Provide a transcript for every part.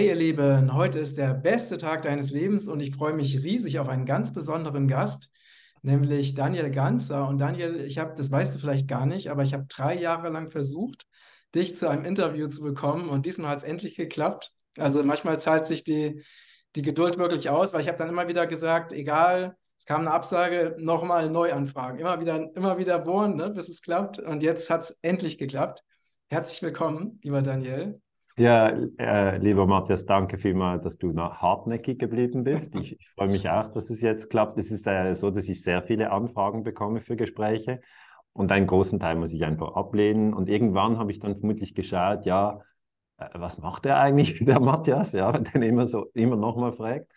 Hey ihr Lieben, heute ist der beste Tag deines Lebens und ich freue mich riesig auf einen ganz besonderen Gast, nämlich Daniel Ganzer. Und Daniel, ich habe, das weißt du vielleicht gar nicht, aber ich habe drei Jahre lang versucht, dich zu einem Interview zu bekommen und diesmal hat es endlich geklappt. Also manchmal zahlt sich die, die Geduld wirklich aus, weil ich habe dann immer wieder gesagt, egal, es kam eine Absage, nochmal neu anfragen, immer wieder, immer wieder bohren, ne, bis es klappt. Und jetzt hat es endlich geklappt. Herzlich willkommen, lieber Daniel. Ja, äh, lieber Matthias, danke vielmals, dass du hartnäckig geblieben bist. Ich, ich freue mich auch, dass es jetzt klappt. Es ist äh, so, dass ich sehr viele Anfragen bekomme für Gespräche und einen großen Teil muss ich einfach ablehnen. Und irgendwann habe ich dann vermutlich geschaut, ja, äh, was macht der eigentlich, der Matthias, ja, den immer so immer nochmal fragt.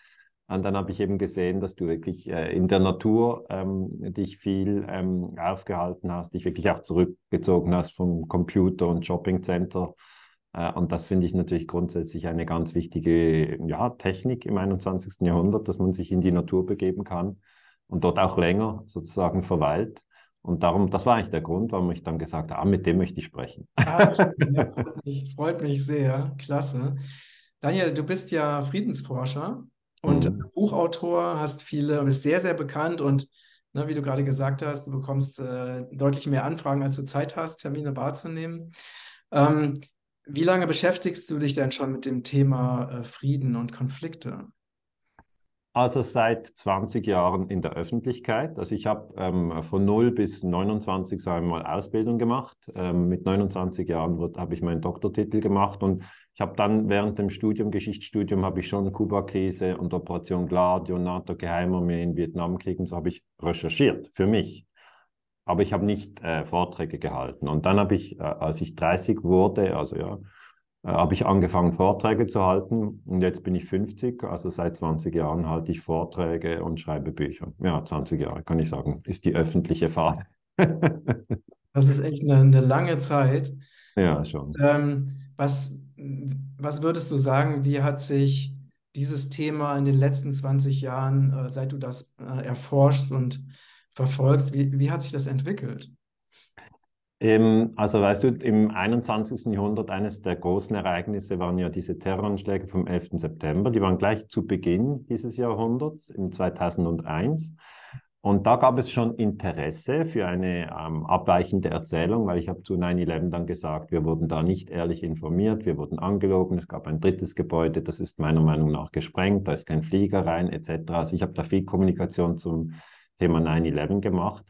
Und dann habe ich eben gesehen, dass du wirklich äh, in der Natur ähm, dich viel ähm, aufgehalten hast, dich wirklich auch zurückgezogen hast vom Computer und Shoppingcenter und das finde ich natürlich grundsätzlich eine ganz wichtige ja, Technik im 21. Jahrhundert, dass man sich in die Natur begeben kann und dort auch länger sozusagen verweilt. Und darum, das war eigentlich der Grund, warum ich dann gesagt habe, ah, mit dem möchte ich sprechen. Ah, ja, freut, mich, freut mich sehr, klasse. Daniel, du bist ja Friedensforscher und mhm. Buchautor, hast viele, bist sehr, sehr bekannt und ne, wie du gerade gesagt hast, du bekommst äh, deutlich mehr Anfragen, als du Zeit hast, Termine wahrzunehmen. Ähm, wie lange beschäftigst du dich denn schon mit dem Thema äh, Frieden und Konflikte? Also seit 20 Jahren in der Öffentlichkeit. Also ich habe ähm, von 0 bis 29, sagen wir mal, Ausbildung gemacht. Ähm, mit 29 Jahren habe ich meinen Doktortitel gemacht und ich habe dann während dem Studium, Geschichtsstudium, habe ich schon Kuba-Krise und Operation Gladio, NATO-Geheimarmee in Vietnamkrieg und so habe ich recherchiert für mich aber ich habe nicht äh, Vorträge gehalten. Und dann habe ich, äh, als ich 30 wurde, also ja, äh, habe ich angefangen, Vorträge zu halten. Und jetzt bin ich 50, also seit 20 Jahren halte ich Vorträge und schreibe Bücher. Ja, 20 Jahre, kann ich sagen, ist die öffentliche Phase. das ist echt eine, eine lange Zeit. Ja, schon. Und, ähm, was, was würdest du sagen, wie hat sich dieses Thema in den letzten 20 Jahren, äh, seit du das äh, erforschst und verfolgst. Wie, wie hat sich das entwickelt? Also weißt du, im 21. Jahrhundert eines der großen Ereignisse waren ja diese Terroranschläge vom 11. September. Die waren gleich zu Beginn dieses Jahrhunderts, im 2001. Und da gab es schon Interesse für eine ähm, abweichende Erzählung, weil ich habe zu 9-11 dann gesagt, wir wurden da nicht ehrlich informiert, wir wurden angelogen, es gab ein drittes Gebäude, das ist meiner Meinung nach gesprengt, da ist kein Flieger rein, etc. Also ich habe da viel Kommunikation zum Thema 9-11 gemacht.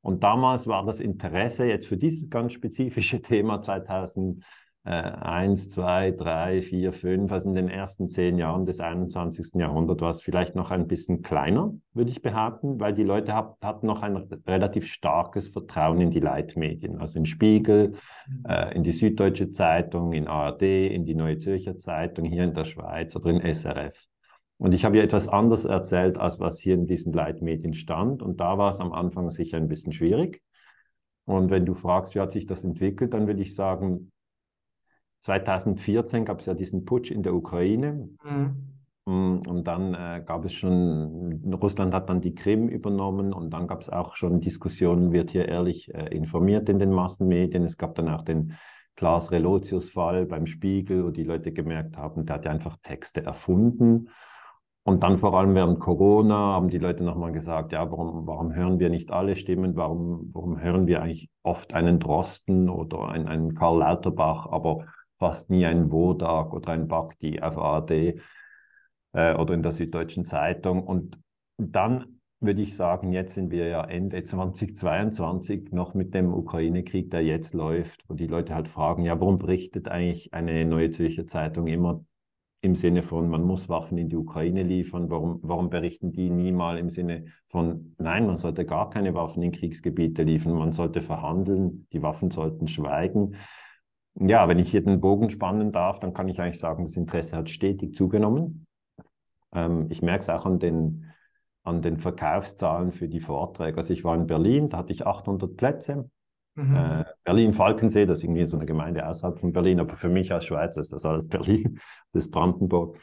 Und damals war das Interesse jetzt für dieses ganz spezifische Thema 2001, 2, 3, 4, 5, also in den ersten zehn Jahren des 21. Jahrhunderts war es vielleicht noch ein bisschen kleiner, würde ich behaupten, weil die Leute hat, hatten noch ein relativ starkes Vertrauen in die Leitmedien, also in Spiegel, mhm. äh, in die Süddeutsche Zeitung, in ARD, in die Neue Zürcher Zeitung, hier in der Schweiz oder in SRF. Und ich habe ja etwas anders erzählt, als was hier in diesen Leitmedien stand. Und da war es am Anfang sicher ein bisschen schwierig. Und wenn du fragst, wie hat sich das entwickelt, dann würde ich sagen, 2014 gab es ja diesen Putsch in der Ukraine. Mhm. Mm, und dann äh, gab es schon, Russland hat dann die Krim übernommen und dann gab es auch schon Diskussionen, wird hier ehrlich äh, informiert in den Massenmedien. Es gab dann auch den Klaas Relotius-Fall beim Spiegel, wo die Leute gemerkt haben, der hat ja einfach Texte erfunden. Und dann vor allem während Corona haben die Leute nochmal gesagt, ja, warum, warum hören wir nicht alle Stimmen? Warum, warum hören wir eigentlich oft einen Drosten oder einen, einen Karl Lauterbach, aber fast nie einen Wodak oder einen Bakti auf ARD äh, oder in der Süddeutschen Zeitung? Und dann würde ich sagen, jetzt sind wir ja Ende 2022 noch mit dem Ukraine-Krieg, der jetzt läuft, wo die Leute halt fragen, ja, warum berichtet eigentlich eine Neue Zürcher Zeitung immer im Sinne von, man muss Waffen in die Ukraine liefern. Warum, warum berichten die nie mal im Sinne von, nein, man sollte gar keine Waffen in Kriegsgebiete liefern, man sollte verhandeln, die Waffen sollten schweigen. Ja, wenn ich hier den Bogen spannen darf, dann kann ich eigentlich sagen, das Interesse hat stetig zugenommen. Ähm, ich merke es auch an den, an den Verkaufszahlen für die Vorträge. Also ich war in Berlin, da hatte ich 800 Plätze. Mhm. Äh, Berlin-Falkensee, das ist irgendwie so eine Gemeinde außerhalb von Berlin, aber für mich als Schweizer ist das alles Berlin, das ist Brandenburg.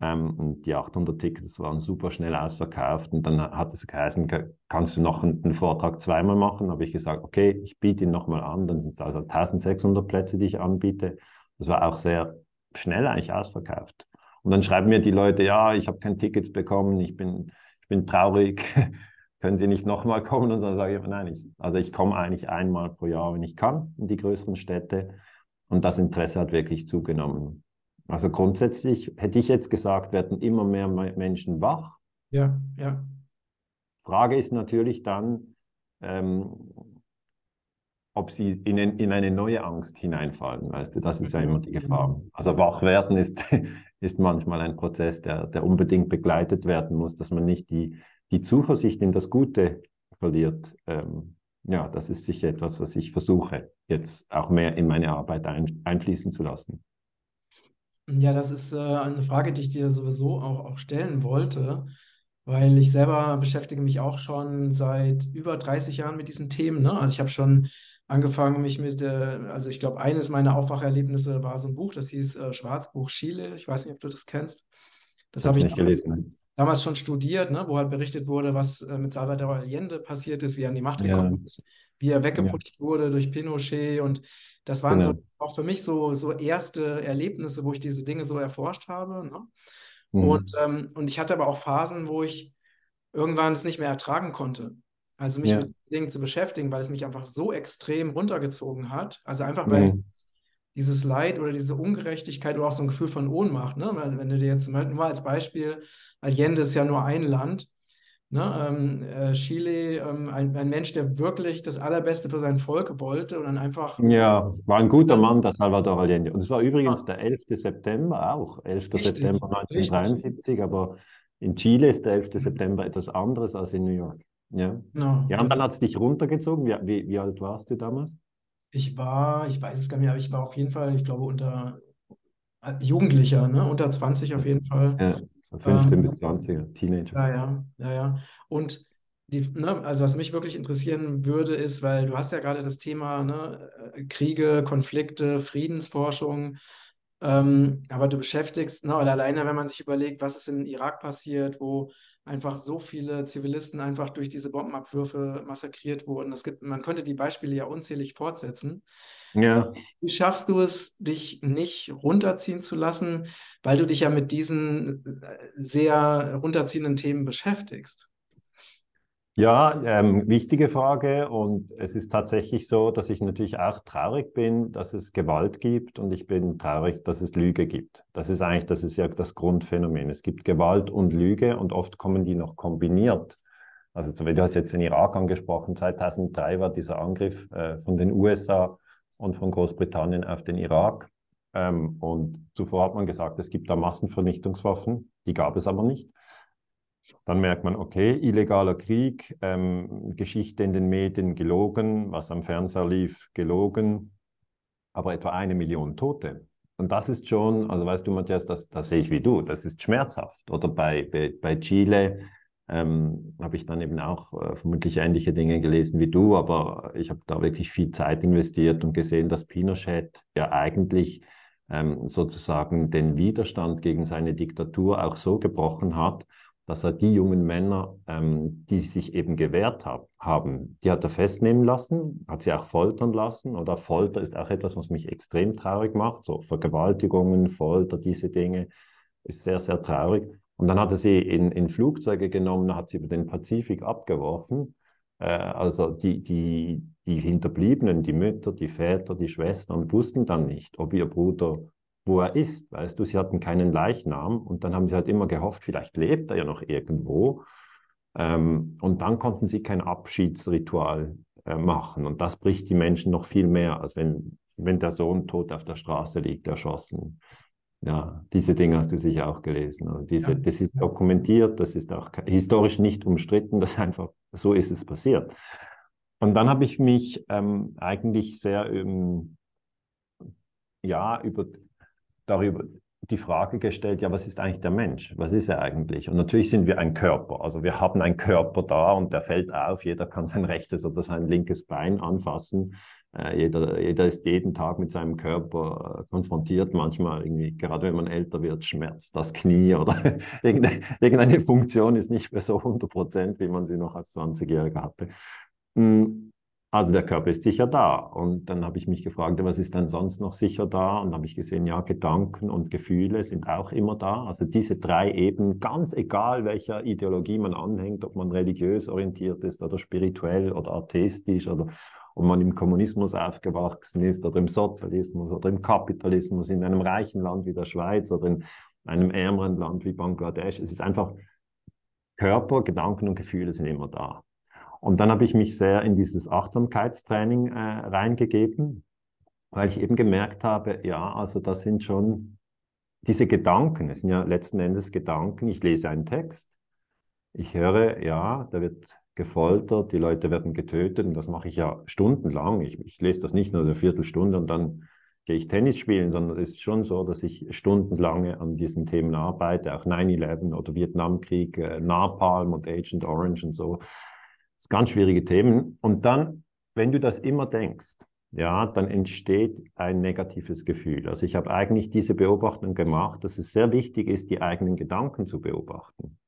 Ähm, und die 800 Tickets waren super schnell ausverkauft. Und dann hat es geheißen, kannst du noch einen, einen Vortrag zweimal machen? Habe ich gesagt, okay, ich biete ihn nochmal an. Dann sind es also 1600 Plätze, die ich anbiete. Das war auch sehr schnell eigentlich ausverkauft. Und dann schreiben mir die Leute, ja, ich habe kein Tickets bekommen, ich bin, ich bin traurig, können Sie nicht nochmal kommen? Und dann sage ich, nein, ich, also ich komme eigentlich einmal pro Jahr, wenn ich kann, in die größeren Städte. Und das Interesse hat wirklich zugenommen. Also grundsätzlich hätte ich jetzt gesagt, werden immer mehr Menschen wach. Ja, ja. Frage ist natürlich dann, ähm, ob sie in, in, eine neue Angst hineinfallen. Weißt du, das ist ja immer die Gefahr. Also wach werden ist, ist manchmal ein Prozess, der, der unbedingt begleitet werden muss, dass man nicht die, die Zuversicht in das Gute verliert. Ähm, ja, das ist sicher etwas, was ich versuche, jetzt auch mehr in meine Arbeit ein, einfließen zu lassen. Ja, das ist äh, eine Frage, die ich dir sowieso auch, auch stellen wollte, weil ich selber beschäftige mich auch schon seit über 30 Jahren mit diesen Themen. Ne? Also ich habe schon angefangen, mich mit, äh, also ich glaube, eines meiner Aufwacherlebnisse war so ein Buch, das hieß äh, Schwarzbuch Chile. Ich weiß nicht, ob du das kennst. Das habe ich nicht gelesen. Damals schon studiert, ne, wo halt berichtet wurde, was äh, mit Salvador Allende passiert ist, wie er an die Macht gekommen ja. ist, wie er weggeputscht ja. wurde durch Pinochet. Und das waren genau. so auch für mich so, so erste Erlebnisse, wo ich diese Dinge so erforscht habe. Ne? Mhm. Und, ähm, und ich hatte aber auch Phasen, wo ich irgendwann es nicht mehr ertragen konnte. Also mich ja. mit Dingen zu beschäftigen, weil es mich einfach so extrem runtergezogen hat. Also einfach, weil mhm. Dieses Leid oder diese Ungerechtigkeit oder auch so ein Gefühl von Ohnmacht, ne? wenn du dir jetzt mal, als Beispiel, Allende ist ja nur ein Land, ne? ähm, äh, Chile, ähm, ein, ein, Mensch, der wirklich das Allerbeste für sein Volk wollte und dann einfach... Ja, war ein guter Mann, der Salvador Allende. Und es war übrigens ja. der 11. September auch, 11. Richtig, September 1973, richtig. aber in Chile ist der 11. September etwas anderes als in New York. Ja. Genau. Ja, und dann hat es dich runtergezogen. Wie, wie, wie, alt warst du damals? Ich war, ich weiß es gar nicht, aber ich war auf jeden Fall, ich glaube, unter äh, Jugendlicher, ne? unter 20 auf jeden Fall. Ja, so 15 ähm, bis 20, Teenager. Ja, ja, ja, ja. Und die, ne, also was mich wirklich interessieren würde, ist, weil du hast ja gerade das Thema ne, äh, Kriege, Konflikte, Friedensforschung, ähm, aber du beschäftigst, ne, alleine wenn man sich überlegt, was ist in Irak passiert, wo einfach so viele Zivilisten einfach durch diese Bombenabwürfe massakriert wurden. Es gibt, man könnte die Beispiele ja unzählig fortsetzen. Ja. Wie schaffst du es, dich nicht runterziehen zu lassen, weil du dich ja mit diesen äh, sehr runterziehenden Themen beschäftigst? Ja, ähm, wichtige Frage. Und es ist tatsächlich so, dass ich natürlich auch traurig bin, dass es Gewalt gibt und ich bin traurig, dass es Lüge gibt. Das ist eigentlich, das ist ja das Grundphänomen. Es gibt Gewalt und Lüge und oft kommen die noch kombiniert. Also du hast jetzt den Irak angesprochen. 2003 war dieser Angriff äh, von den USA und von Großbritannien auf den Irak. Ähm, und zuvor hat man gesagt, es gibt da Massenvernichtungswaffen. Die gab es aber nicht. Dann merkt man, okay, illegaler Krieg, ähm, Geschichte in den Medien gelogen, was am Fernseher lief, gelogen, aber etwa eine Million Tote. Und das ist schon, also weißt du, Matthias, das, das sehe ich wie du, das ist schmerzhaft. Oder bei, bei, bei Chile ähm, habe ich dann eben auch äh, vermutlich ähnliche Dinge gelesen wie du, aber ich habe da wirklich viel Zeit investiert und gesehen, dass Pinochet ja eigentlich ähm, sozusagen den Widerstand gegen seine Diktatur auch so gebrochen hat dass er die jungen Männer, ähm, die sich eben gewehrt hab, haben, die hat er festnehmen lassen, hat sie auch foltern lassen. Oder Folter ist auch etwas, was mich extrem traurig macht. So Vergewaltigungen, Folter, diese Dinge ist sehr, sehr traurig. Und dann hat er sie in, in Flugzeuge genommen, hat sie über den Pazifik abgeworfen. Äh, also die, die, die Hinterbliebenen, die Mütter, die Väter, die Schwestern wussten dann nicht, ob ihr Bruder wo er ist. Weißt du, sie hatten keinen Leichnam und dann haben sie halt immer gehofft, vielleicht lebt er ja noch irgendwo. Ähm, und dann konnten sie kein Abschiedsritual äh, machen. Und das bricht die Menschen noch viel mehr, als wenn, wenn der Sohn tot auf der Straße liegt, erschossen. Ja, diese Dinge hast du sicher auch gelesen. Also diese, ja. das ist dokumentiert, das ist auch historisch nicht umstritten, das einfach, so ist es passiert. Und dann habe ich mich ähm, eigentlich sehr ähm, ja, über darüber die Frage gestellt, ja, was ist eigentlich der Mensch? Was ist er eigentlich? Und natürlich sind wir ein Körper. Also wir haben einen Körper da und der fällt auf. Jeder kann sein rechtes oder sein linkes Bein anfassen. Äh, jeder, jeder ist jeden Tag mit seinem Körper äh, konfrontiert. Manchmal irgendwie, gerade wenn man älter wird, schmerzt das Knie oder irgendeine, irgendeine Funktion ist nicht mehr so 100 Prozent, wie man sie noch als 20-Jähriger hatte. Mm, Also der Körper ist sicher da. Und dann habe ich mich gefragt, was ist denn sonst noch sicher da? Und habe ich gesehen, ja, Gedanken und Gefühle sind auch immer da. Also diese drei Ebenen, ganz egal welcher Ideologie man anhängt, ob man religiös orientiert ist oder spirituell oder atheistisch oder ob man im Kommunismus aufgewachsen ist oder im Sozialismus oder im Kapitalismus, in einem reichen Land wie der Schweiz oder in einem ärmeren Land wie Bangladesch. Es ist einfach Körper, Gedanken und Gefühle sind immer da. Und dann habe ich mich sehr in dieses Achtsamkeitstraining äh, reingegeben, weil ich eben gemerkt habe, ja, also das sind schon diese Gedanken, es sind ja letzten Endes Gedanken. Ich lese einen Text, ich höre, ja, da wird gefoltert, die Leute werden getötet und das mache ich ja stundenlang. Ich, ich lese das nicht nur eine Viertelstunde und dann gehe ich Tennis spielen, sondern es ist schon so, dass ich stundenlang an diesen Themen arbeite, auch 9-11 oder Vietnamkrieg, äh, Napalm und Agent Orange und so. Das sind ganz schwierige Themen. Und dann, wenn du das immer denkst, ja, dann entsteht ein negatives Gefühl. Also ich habe eigentlich diese Beobachtung gemacht, dass es sehr wichtig ist, die eigenen Gedanken zu beobachten.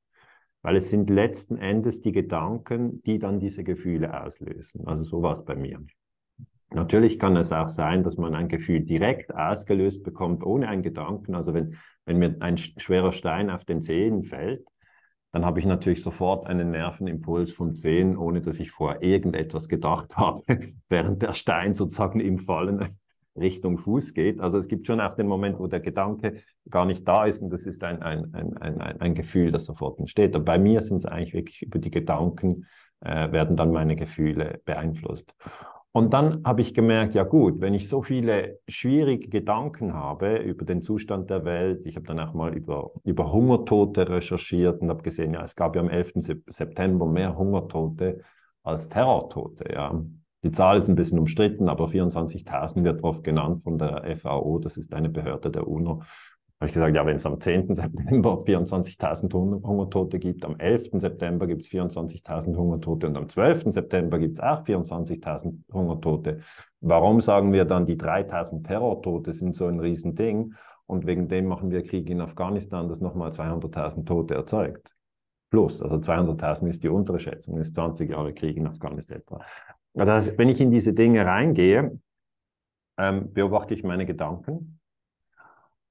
Weil es sind letzten Endes die Gedanken, die dann diese Gefühle auslösen. Also so war es bei mir. Natürlich kann es auch sein, dass man ein Gefühl direkt ausgelöst bekommt, ohne einen Gedanken. Also wenn, wenn mir ein schwerer Stein auf den Zehen fällt, dann habe ich natürlich sofort einen Nervenimpuls von 10, ohne dass ich vorher irgendetwas gedacht habe, während der Stein sozusagen im Fallen Richtung Fuß geht. Also es gibt schon auch den Moment, wo der Gedanke gar nicht da ist und das ist ein, ein, ein, ein, ein Gefühl, das sofort entsteht. Aber bei mir sind es eigentlich wirklich über die Gedanken, äh, werden dann meine Gefühle beeinflusst. Und dann habe ich gemerkt, ja gut, wenn ich so viele schwierige Gedanken habe über den Zustand der Welt, ich habe dann auch mal über, über Hungertote recherchiert und habe gesehen, ja, es gab ja am 11. September mehr Hungertote als Terrortote. Ja. Die Zahl ist ein bisschen umstritten, aber 24.000 wird oft genannt von der FAO, das ist eine Behörde der UNO habe ich gesagt, ja, wenn es am 10. September 24.000 Hungertote gibt, am 11. September gibt es 24.000 Hungertote und am 12. September gibt es auch 24.000 Hungertote. Warum sagen wir dann, die 3.000 Terrortote sind so ein Riesending und wegen dem machen wir Krieg in Afghanistan, das nochmal 200.000 Tote erzeugt? Plus, also 200.000 ist die untere Schätzung, ist 20 Jahre Krieg in Afghanistan etwa. Also wenn ich in diese Dinge reingehe, ähm, beobachte ich meine Gedanken,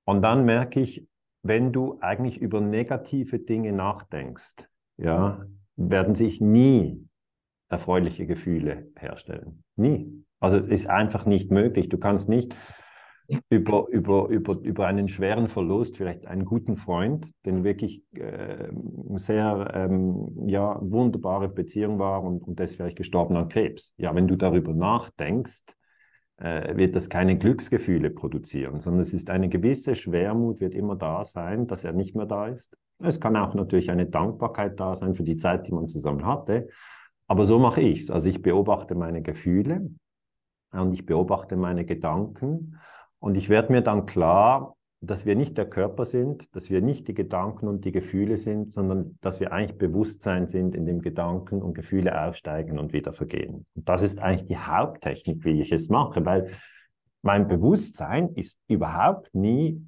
und dann merke ich, wenn du eigentlich über negative Dinge nachdenkst, ja, werden sich nie erfreuliche Gefühle herstellen. Nie. Also es ist einfach nicht möglich. Du kannst nicht über, über, über, über einen schweren Verlust, vielleicht einen guten Freund, den wirklich äh, sehr ähm, ja, wunderbare Beziehung war und, und der ist vielleicht gestorben an Krebs. Ja, wenn du darüber nachdenkst, wird das keine Glücksgefühle produzieren, sondern es ist eine gewisse Schwermut, wird immer da sein, dass er nicht mehr da ist. Es kann auch natürlich eine Dankbarkeit da sein für die Zeit, die man zusammen hatte. Aber so mache ich es. Also ich beobachte meine Gefühle und ich beobachte meine Gedanken und ich werde mir dann klar, dass wir nicht der Körper sind, dass wir nicht die Gedanken und die Gefühle sind, sondern dass wir eigentlich Bewusstsein sind, in dem Gedanken und Gefühle aufsteigen und wieder vergehen. Und das ist eigentlich die Haupttechnik, wie ich es mache, weil mein Bewusstsein ist überhaupt nie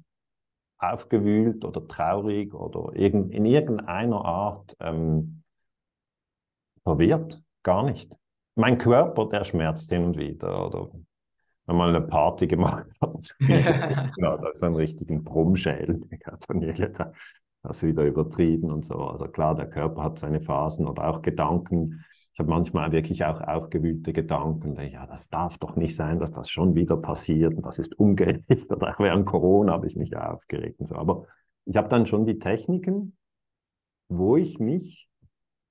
aufgewühlt oder traurig oder in irgendeiner Art ähm, verwirrt, gar nicht. Mein Körper, der schmerzt hin und wieder oder mal eine Party gemacht hat. ja, da ist ein richtigen Brummschädel, Daniele, da hast du wieder übertrieben und so. Also klar, der Körper hat seine Phasen oder auch Gedanken. Ich habe manchmal wirklich auch aufgewühlte Gedanken. Ja, das darf doch nicht sein, dass das schon wieder passiert und das ist ungerecht. Oder auch während Corona habe ich mich aufgeregt und so. Aber ich habe dann schon die Techniken, wo ich mich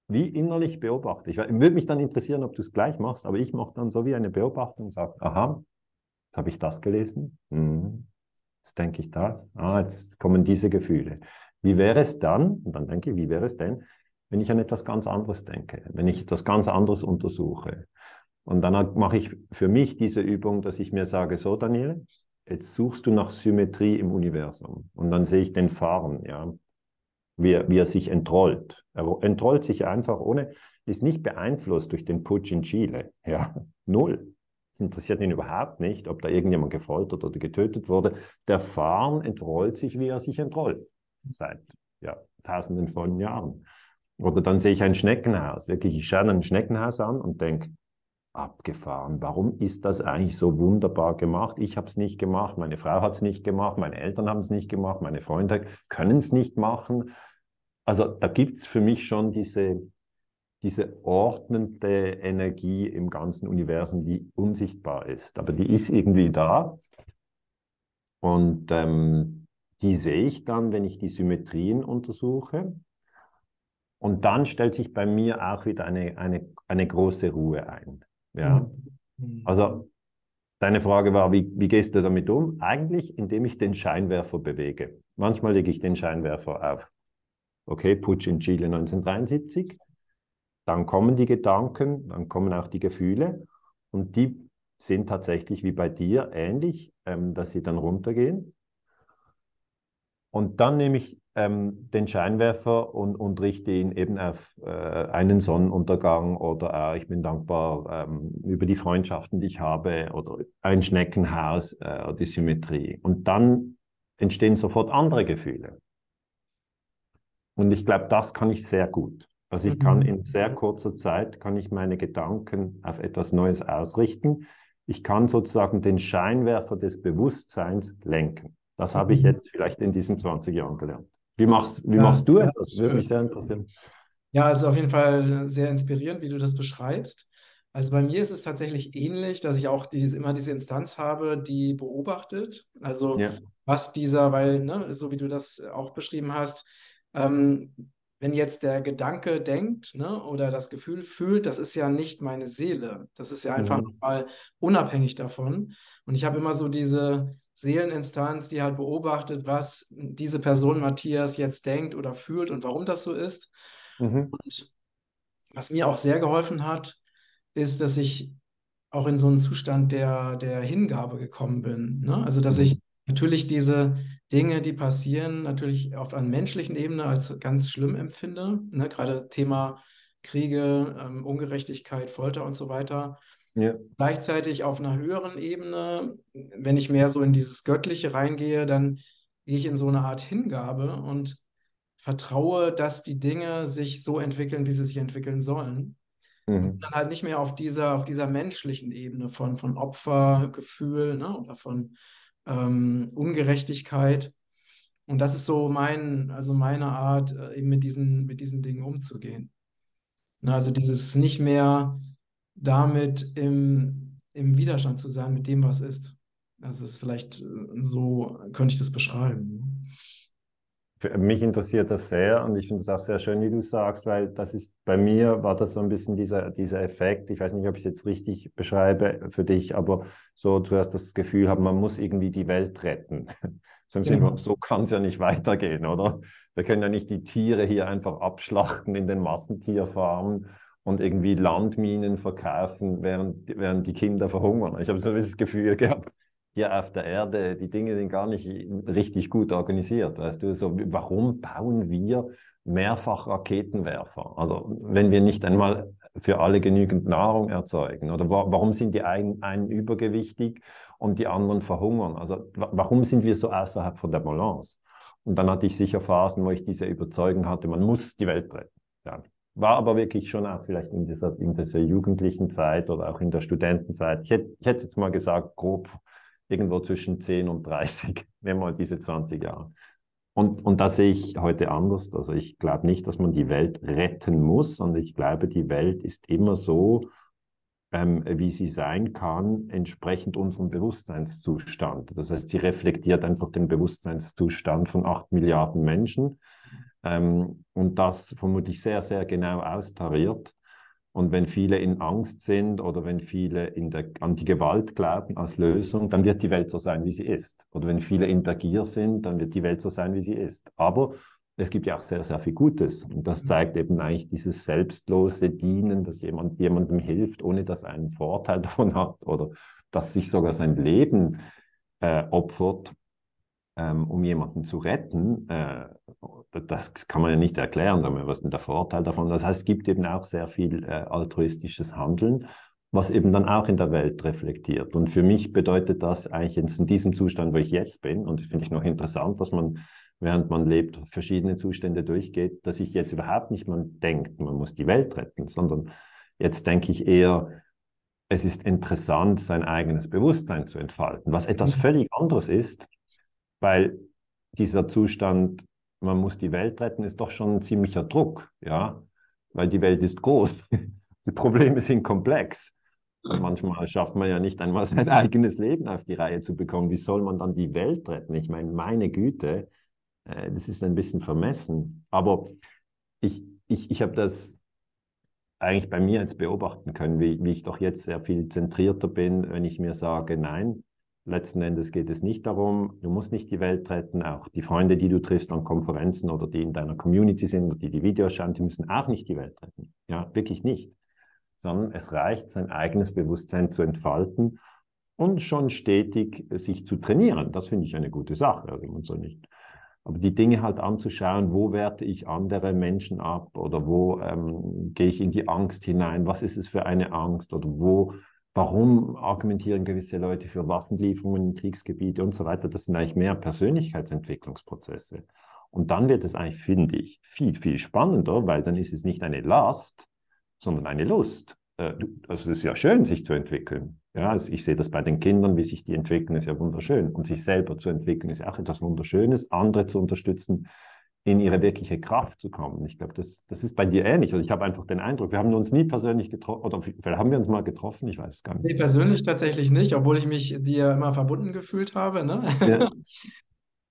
wie innerlich beobachte. Ich würde mich dann interessieren, ob du es gleich machst, aber ich mache dann so wie eine Beobachtung und sage, aha, Jetzt habe ich das gelesen. Mhm. Jetzt denke ich das. Ah, jetzt kommen diese Gefühle. Wie wäre es dann, und dann denke ich, wie wäre es denn, wenn ich an etwas ganz anderes denke, wenn ich etwas ganz anderes untersuche? Und dann mache ich für mich diese Übung, dass ich mir sage, so Daniel, jetzt suchst du nach Symmetrie im Universum. Und dann sehe ich den Fahren, ja, wie er, wie er sich entrollt. Er entrollt sich einfach ohne, ist nicht beeinflusst durch den Putsch in Chile, ja, null. Es interessiert ihn überhaupt nicht, ob da irgendjemand gefoltert oder getötet wurde. Der Farn entrollt sich, wie er sich entrollt. Seit ja, tausenden von Jahren. Oder dann sehe ich ein Schneckenhaus. Wirklich, ich schaue ein Schneckenhaus an und denke, abgefahren. Warum ist das eigentlich so wunderbar gemacht? Ich habe es nicht gemacht, meine Frau hat es nicht gemacht, meine Eltern haben es nicht gemacht, meine Freunde können es nicht machen. Also da gibt es für mich schon diese, diese ordnende Energie im ganzen Universum, die unsichtbar ist. Aber die ist irgendwie da. Und ähm, die sehe ich dann, wenn ich die Symmetrien untersuche. Und dann stellt sich bei mir auch wieder eine, eine, eine große Ruhe ein. Ja. Mhm. Also deine Frage war, wie, wie gehst du damit um? Eigentlich, indem ich den Scheinwerfer bewege. Manchmal lege ich den Scheinwerfer auf. Okay, Putsch in Chile 1973. Dann kommen die Gedanken, dann kommen auch die Gefühle und die sind tatsächlich wie bei dir ähnlich, ähm, dass sie dann runtergehen. Und dann nehme ich ähm, den Scheinwerfer und, und richte ihn eben auf äh, einen Sonnenuntergang oder äh, ich bin dankbar ähm, über die Freundschaften, die ich habe oder ein Schneckenhaus, äh, die Symmetrie. Und dann entstehen sofort andere Gefühle. Und ich glaube, das kann ich sehr gut. Also ich kann mhm. in sehr kurzer Zeit, kann ich meine Gedanken auf etwas Neues ausrichten. Ich kann sozusagen den Scheinwerfer des Bewusstseins lenken. Das habe ich mhm. jetzt vielleicht in diesen 20 Jahren gelernt. Wie machst, wie ja, machst du es? Das würde mich sehr interessieren. Ja, es ist auf jeden Fall sehr inspirierend, wie du das beschreibst. Also bei mir ist es tatsächlich ähnlich, dass ich auch diese, immer diese Instanz habe, die beobachtet. Also ja. was dieser, weil, ne, so wie du das auch beschrieben hast, ähm, wenn jetzt der Gedanke denkt ne, oder das Gefühl fühlt, das ist ja nicht meine Seele. Das ist ja einfach mhm. mal unabhängig davon. Und ich habe immer so diese, Seeleninstanz, die halt beobachtet, was diese Person Matthias jetzt denkt oder fühlt und warum das so ist. Mhm. Und was mir auch sehr geholfen hat, ist, dass ich auch in so einen Zustand der, der Hingabe gekommen bin. Ne? Also, dass mhm. ich natürlich diese Dinge, die passieren, natürlich auf einer menschlichen Ebene als ganz schlimm empfinde. Ne? Gerade Thema Kriege, ähm, Ungerechtigkeit, Folter und so weiter. Ja. Gleichzeitig auf einer höheren Ebene, wenn ich mehr so in dieses Göttliche reingehe, dann gehe ich in so eine Art Hingabe und vertraue, dass die Dinge sich so entwickeln, wie sie sich entwickeln sollen. Mhm. Und dann halt nicht mehr auf dieser, auf dieser menschlichen Ebene von, von Opfergefühl ne, oder von ähm, Ungerechtigkeit. Und das ist so mein, also meine Art, äh, eben mit diesen, mit diesen Dingen umzugehen. Ne, also dieses nicht mehr damit im, im Widerstand zu sein mit dem, was ist. Das ist vielleicht äh, so, könnte ich das beschreiben. Mich interessiert das sehr und ich finde es auch sehr schön, wie du sagst, weil das ist, bei mir war das so ein bisschen dieser, dieser Effekt, ich weiß nicht, ob ich es jetzt richtig beschreibe für dich, aber so zuerst das Gefühl haben, man muss irgendwie die Welt retten. So, genau. so kann es ja nicht weitergehen, oder? Wir können ja nicht die Tiere hier einfach abschlachten in den Massentierfarmen und irgendwie Landminen verkaufen, während, während die Kinder verhungern. Ich habe so das Gefühl gehabt, hier auf der Erde, die Dinge sind gar nicht richtig gut organisiert. Weißt du, so, warum bauen wir mehrfach Raketenwerfer? Also, wenn wir nicht einmal für alle genügend Nahrung erzeugen? Oder wa warum sind die einen, einen übergewichtig und die anderen verhungern? Also, wa warum sind wir so außerhalb von der Balance? Und dann hatte ich sicher Phasen, wo ich diese Überzeugung hatte, man muss die Welt retten. Ja. War aber wirklich schon auch vielleicht in dieser, in dieser jugendlichen Zeit oder auch in der Studentenzeit. Ich hätte, ich hätte jetzt mal gesagt, grob irgendwo zwischen 10 und 30, nehmen wir mal diese 20 Jahre. Und, und da sehe ich heute anders. Also ich glaube nicht, dass man die Welt retten muss, sondern ich glaube, die Welt ist immer so, ähm, wie sie sein kann, entsprechend unserem Bewusstseinszustand. Das heißt, sie reflektiert einfach den Bewusstseinszustand von acht Milliarden Menschen ähm, und das vermutlich sehr, sehr genau austariert. Und wenn viele in Angst sind oder wenn viele in der, an die Gewalt glauben als Lösung, dann wird die Welt so sein, wie sie ist. Oder wenn viele in der Gier sind, dann wird die Welt so sein, wie sie ist. Aber es gibt ja auch sehr, sehr viel Gutes. Und das zeigt eben eigentlich dieses selbstlose Dienen, dass jemand jemandem hilft, ohne dass er einen Vorteil davon hat oder dass sich sogar sein Leben äh, opfert, ähm, um jemanden zu retten, äh, das kann man ja nicht erklären, was ist denn der Vorteil davon? Das heißt, es gibt eben auch sehr viel äh, altruistisches Handeln, was eben dann auch in der Welt reflektiert. Und für mich bedeutet das eigentlich in diesem Zustand, wo ich jetzt bin, und das finde ich noch interessant, dass man, während man lebt, verschiedene Zustände durchgeht, dass ich jetzt überhaupt nicht mal denkt, man muss die Welt retten, sondern jetzt denke ich eher, es ist interessant, sein eigenes Bewusstsein zu entfalten, was etwas mhm. völlig anderes ist, weil dieser Zustand, man muss die Welt retten, ist doch schon ein ziemlicher Druck, ja, weil die Welt ist groß, die Probleme sind komplex. Und manchmal schafft man ja nicht einmal sein eigenes Leben auf die Reihe zu bekommen. Wie soll man dann die Welt retten? Ich meine, meine Güte, äh, das ist ein bisschen vermessen. Aber ich, ich, ich habe das eigentlich bei mir jetzt beobachten können, wie, wie ich doch jetzt sehr viel zentrierter bin, wenn ich mir sage, nein, letzten Endes geht es nicht darum, du musst nicht die Welt retten, auch die Freunde, die du triffst an Konferenzen oder die in deiner Community sind oder die die Videos schauen, die müssen auch nicht die Welt retten. Ja, wirklich nicht. Sondern es reicht, sein eigenes Bewusstsein zu entfalten und schon stetig sich zu trainieren. Das finde ich eine gute Sache. Also man soll nicht aber die Dinge halt anzuschauen, wo werte ich andere Menschen ab oder wo ähm, gehe ich in die Angst hinein, was ist es für eine Angst oder wo, warum argumentieren gewisse Leute für Waffenlieferungen in Kriegsgebiete und so weiter. Das sind eigentlich mehr Persönlichkeitsentwicklungsprozesse. Und dann wird es eigentlich, finde ich, viel, viel spannender, weil dann ist es nicht eine Last, sondern eine Lust. Äh, also es ist ja schön, sich zu entwickeln. Ja, also ich sehe das bei den Kindern, wie sich die entwickeln, ist ja wunderschön. Und sich selber zu entwickeln, ist auch etwas Wunderschönes. Andere zu unterstützen, in ihre wirkliche Kraft zu kommen. Ich glaube, das, das ist bei dir ähnlich. Also ich habe einfach den Eindruck, wir haben uns nie persönlich getroffen, oder vielleicht haben wir uns mal getroffen, ich weiß es gar nicht. Nee, persönlich tatsächlich nicht, obwohl ich mich dir immer verbunden gefühlt habe. Ne? Ja.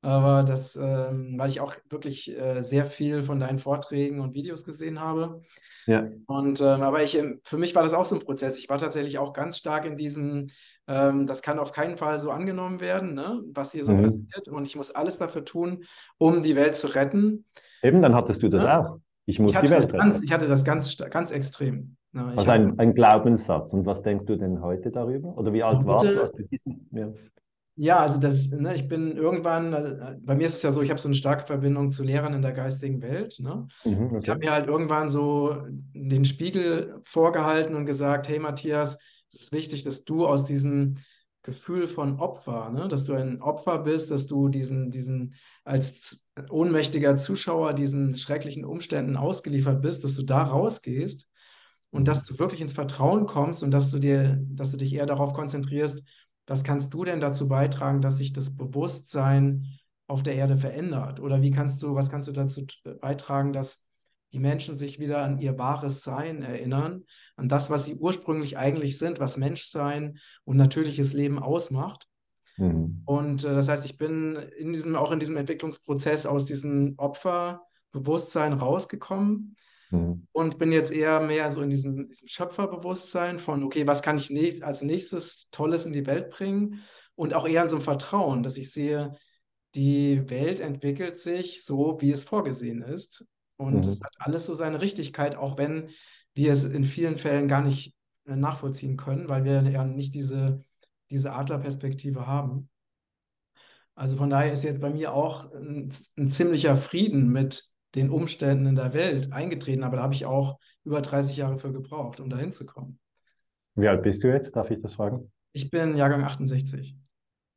Aber das, ähm, weil ich auch wirklich äh, sehr viel von deinen Vorträgen und Videos gesehen habe. Ja. Und ähm, aber ich, ähm, für mich war das auch so ein Prozess. Ich war tatsächlich auch ganz stark in diesem, ähm, das kann auf keinen Fall so angenommen werden, ne, was hier so mhm. passiert. Und ich muss alles dafür tun, um die Welt zu retten. Eben, dann hattest du das ja. auch. Ich muss ich die Welt retten. Ganz, ich hatte das ganz, ganz extrem. Ne, also ein, ein, Glaubenssatz. Und was denkst du denn heute darüber? Oder wie alt heute, warst du, als du diesen? Ja. Ja, also das, ne, ich bin irgendwann, äh, bei mir ist es ja so, ich habe so eine starke Verbindung zu Lehrern in der geistigen Welt. Ne? Mhm, okay. Ich habe mir halt irgendwann so den Spiegel vorgehalten und gesagt, hey Matthias, es ist wichtig, dass du aus diesem Gefühl von Opfer, ne, dass du ein Opfer bist, dass du diesen, diesen als ohnmächtiger Zuschauer diesen schrecklichen Umständen ausgeliefert bist, dass du da rausgehst und dass du wirklich ins Vertrauen kommst und dass du dir, dass du dich eher darauf konzentrierst, was kannst du denn dazu beitragen, dass sich das Bewusstsein auf der Erde verändert? Oder wie kannst du, was kannst du dazu beitragen, dass die Menschen sich wieder an ihr wahres Sein erinnern, an das, was sie ursprünglich eigentlich sind, was Menschsein und natürliches Leben ausmacht? Mhm. Und äh, das heißt, ich bin in diesem, auch in diesem Entwicklungsprozess aus diesem Opferbewusstsein rausgekommen Mhm. Und bin jetzt eher mehr so in diesem, diesem, Schöpferbewusstsein von, okay, was kann ich nächst, als nächstes Tolles in die Welt bringen? Und auch eher in so einem Vertrauen, dass ich sehe, die Welt entwickelt sich so, wie es vorgesehen ist. Und es mhm. hat alles so seine Richtigkeit, auch wenn wir es in vielen Fällen gar nicht äh, nachvollziehen können, weil wir ja nicht diese, diese Adlerperspektive haben. Also von daher ist jetzt bei mir auch ein, ein ziemlicher Frieden mit den Umständen in der Welt eingetreten, aber da habe ich auch über 30 Jahre für gebraucht, um da hinzukommen. Wie alt bist du jetzt? Darf ich das fragen? Ich bin Jahrgang 68.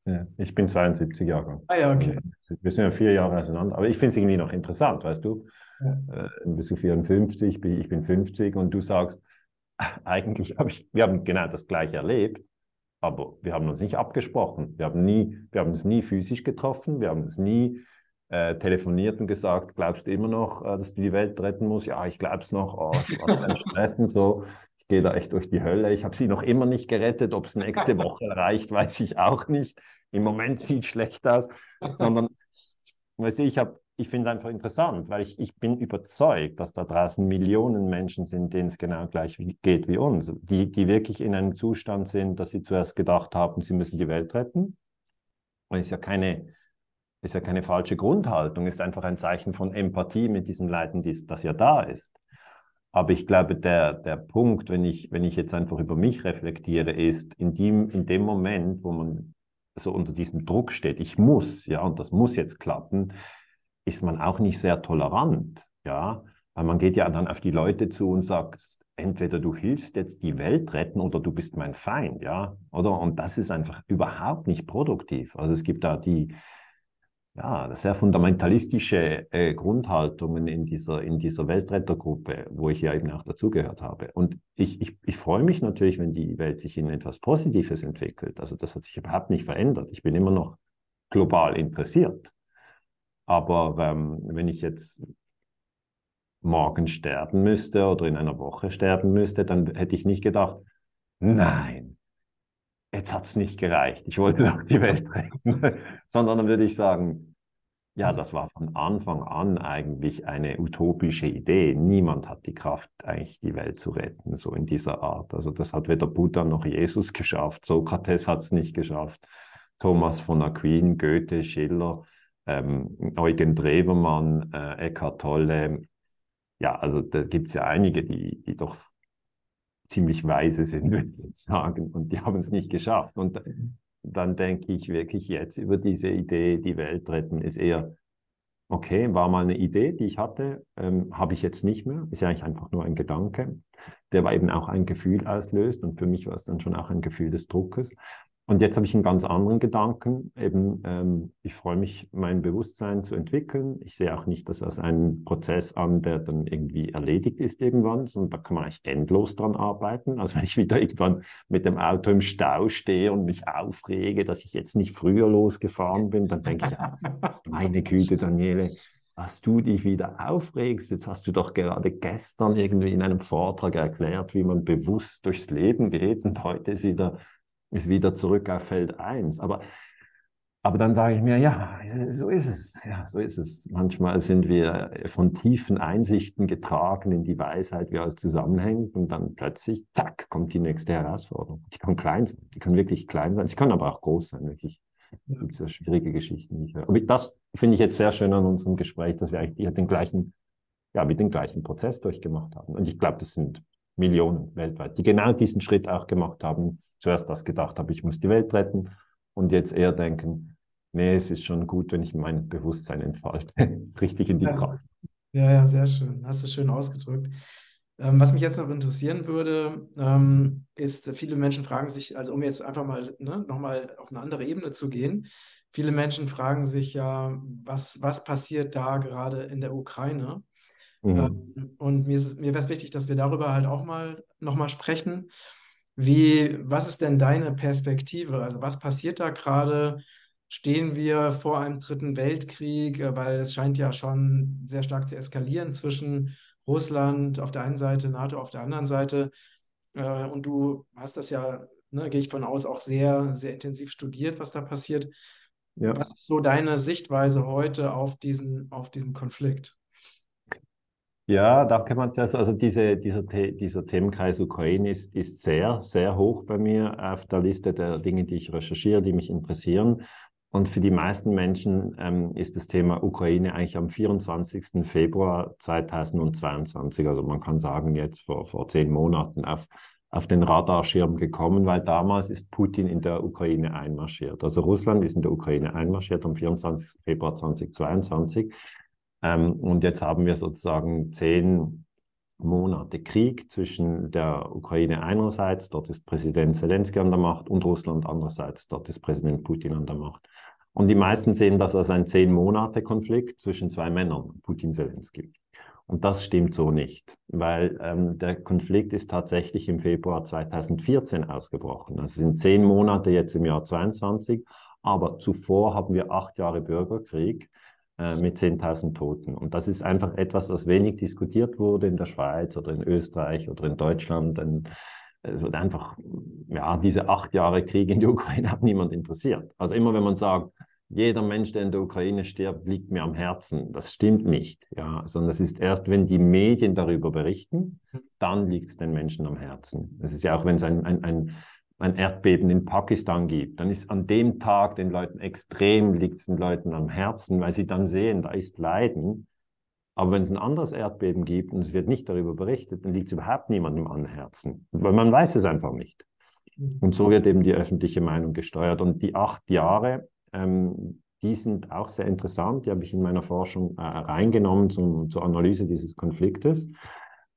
Ja, ich bin 72 Jahrgang. Ah ja, okay. Also, wir sind ja vier Jahre auseinander, aber ich finde es irgendwie noch interessant, weißt du? Ja. Äh, bist du 54, ich bin 50 und du sagst, eigentlich habe ich, wir haben genau das gleiche erlebt, aber wir haben uns nicht abgesprochen. Wir haben nie, wir haben uns nie physisch getroffen, wir haben uns nie äh, telefoniert und gesagt, glaubst du immer noch, äh, dass du die Welt retten musst? Ja, ich glaube es noch. Oh, was ein Stress und so. Ich gehe da echt durch die Hölle. Ich habe sie noch immer nicht gerettet. Ob es nächste Woche reicht, weiß ich auch nicht. Im Moment sieht es schlecht aus. Sondern, weißt du, ich habe ich finde es einfach interessant, weil ich, ich bin überzeugt, dass da draußen Millionen Menschen sind, denen es genau gleich geht wie uns, die, die wirklich in einem Zustand sind, dass sie zuerst gedacht haben, sie müssen die Welt retten. Und es ist ja keine, ist ja keine falsche Grundhaltung, ist einfach ein Zeichen von Empathie mit diesem Leiden, das ja da ist. Aber ich glaube, der, der Punkt, wenn ich, wenn ich jetzt einfach über mich reflektiere, ist in dem, in dem Moment, wo man so unter diesem Druck steht, ich muss, ja, und das muss jetzt klappen, ist man auch nicht sehr tolerant, ja, weil man geht ja dann auf die Leute zu und sagt, entweder du hilfst jetzt die Welt retten oder du bist mein Feind, ja, oder? Und das ist einfach überhaupt nicht produktiv. Also es gibt da die, ja, sehr fundamentalistische äh, Grundhaltungen in dieser, in dieser Weltrettergruppe, wo ich ja eben auch dazugehört habe. Und ich, ich, ich freue mich natürlich, wenn die Welt sich in etwas Positives entwickelt. Also das hat sich überhaupt nicht verändert. Ich bin immer noch global interessiert. Aber ähm, wenn ich jetzt morgen sterben müsste oder in einer Woche sterben müsste, dann hätte ich nicht gedacht, nein, jetzt hat es nicht gereicht, ich wollte noch die Welt retten, sondern dann würde ich sagen, ja, das war von Anfang an eigentlich eine utopische Idee. Niemand hat die Kraft, eigentlich die Welt zu retten, so in dieser Art. Also das hat weder Buddha noch Jesus geschafft, Sokrates hat es nicht geschafft, Thomas von Aquin, Goethe, Schiller, ähm, Eugen Drewermann, äh, Eckhart Tolle. Ja, also da gibt es ja einige, die, die doch ziemlich weise sind, würde ich jetzt sagen, und die haben es nicht geschafft. Und dann denke ich wirklich jetzt über diese Idee, die Welt retten, ist eher, okay, war mal eine Idee, die ich hatte, ähm, habe ich jetzt nicht mehr, ist ja eigentlich einfach nur ein Gedanke, der war eben auch ein Gefühl auslöst und für mich war es dann schon auch ein Gefühl des Druckes. Und jetzt habe ich einen ganz anderen Gedanken. Eben, ähm, ich freue mich, mein Bewusstsein zu entwickeln. Ich sehe auch nicht das als einen Prozess an, der dann irgendwie erledigt ist irgendwann, sondern da kann man eigentlich endlos dran arbeiten. Also wenn ich wieder irgendwann mit dem Auto im Stau stehe und mich aufrege, dass ich jetzt nicht früher losgefahren bin, dann denke ich, ah, meine Güte, Daniele, was du dich wieder aufregst. Jetzt hast du doch gerade gestern irgendwie in einem Vortrag erklärt, wie man bewusst durchs Leben geht und heute ist wieder ist wieder zurück auf Feld 1. Aber, aber dann sage ich mir, ja, so ist es. Ja, so ist es. Manchmal sind wir von tiefen Einsichten getragen in die Weisheit, wie alles zusammenhängt. Und dann plötzlich, zack, kommt die nächste Herausforderung. Die kann klein sein. Die kann wirklich klein sein. Sie kann aber auch groß sein, wirklich. Es gibt sehr schwierige Geschichten. Die ich höre. Und das finde ich jetzt sehr schön an unserem Gespräch, dass wir eigentlich den gleichen, ja, wie den gleichen Prozess durchgemacht haben. Und ich glaube, das sind Millionen weltweit, die genau diesen Schritt auch gemacht haben, zuerst das gedacht habe, ich muss die Welt retten und jetzt eher denken, nee, es ist schon gut, wenn ich mein Bewusstsein entfalte, richtig in die Kraft. Ja, ja, sehr schön. Hast du schön ausgedrückt. Ähm, was mich jetzt noch interessieren würde, ähm, ist, viele Menschen fragen sich, also um jetzt einfach mal ne, nochmal auf eine andere Ebene zu gehen, viele Menschen fragen sich ja, was, was passiert da gerade in der Ukraine? Mhm. Ähm, und mir, mir wäre es wichtig, dass wir darüber halt auch mal nochmal sprechen. Wie, was ist denn deine Perspektive? Also was passiert da gerade? Stehen wir vor einem dritten Weltkrieg? Äh, weil es scheint ja schon sehr stark zu eskalieren zwischen Russland auf der einen Seite, NATO auf der anderen Seite. Äh, und du hast das ja, ne, gehe ich von aus, auch sehr, sehr intensiv studiert, was da passiert. Ja. Was ist so deine Sichtweise heute auf diesen, auf diesen Konflikt? Ja, danke, Matthias. Also diese, dieser, dieser Themenkreis Ukraine ist, ist sehr, sehr hoch bei mir auf der Liste der Dinge, die ich recherchiere, die mich interessieren. Und für die meisten Menschen ähm, ist das Thema Ukraine eigentlich am 24. Februar 2022, also man kann sagen jetzt vor, vor zehn Monaten, auf, auf den Radarschirm gekommen, weil damals ist Putin in der Ukraine einmarschiert. Also Russland ist in der Ukraine einmarschiert am 24. Februar 2022. Ähm, und jetzt haben wir sozusagen zehn Monate Krieg zwischen der Ukraine einerseits, dort ist Präsident Zelensky an der Macht, und Russland andererseits, dort ist Präsident Putin an der Macht. Und die meisten sehen das als ein zehn Monate Konflikt zwischen zwei Männern, Putin-Zelensky. Und das stimmt so nicht, weil ähm, der Konflikt ist tatsächlich im Februar 2014 ausgebrochen. Also sind zehn Monate jetzt im Jahr 22, aber zuvor haben wir acht Jahre Bürgerkrieg äh, mit 10.000 Toten. Und das ist einfach etwas, was wenig diskutiert wurde in der Schweiz oder in Österreich oder in Deutschland. Und es wird einfach, ja, diese acht Jahre Krieg in der Ukraine hat niemand interessiert. Also immer wenn man sagt, jeder Mensch, der in der Ukraine stirbt, liegt mir am Herzen. Das stimmt nicht, ja, sondern es ist erst, wenn die Medien darüber berichten, dann liegt es den Menschen am Herzen. Es ist ja auch, wenn es ein, ein, ein ein Erdbeben in Pakistan gibt, dann ist an dem Tag den Leuten extrem, liegt es den Leuten am Herzen, weil sie dann sehen, da ist Leiden. Aber wenn es ein anderes Erdbeben gibt und es wird nicht darüber berichtet, dann liegt es überhaupt niemandem am Herzen, weil man weiß es einfach nicht. Und so wird eben die öffentliche Meinung gesteuert. Und die acht Jahre, ähm, die sind auch sehr interessant. Die habe ich in meiner Forschung äh, reingenommen zum, zur Analyse dieses Konfliktes,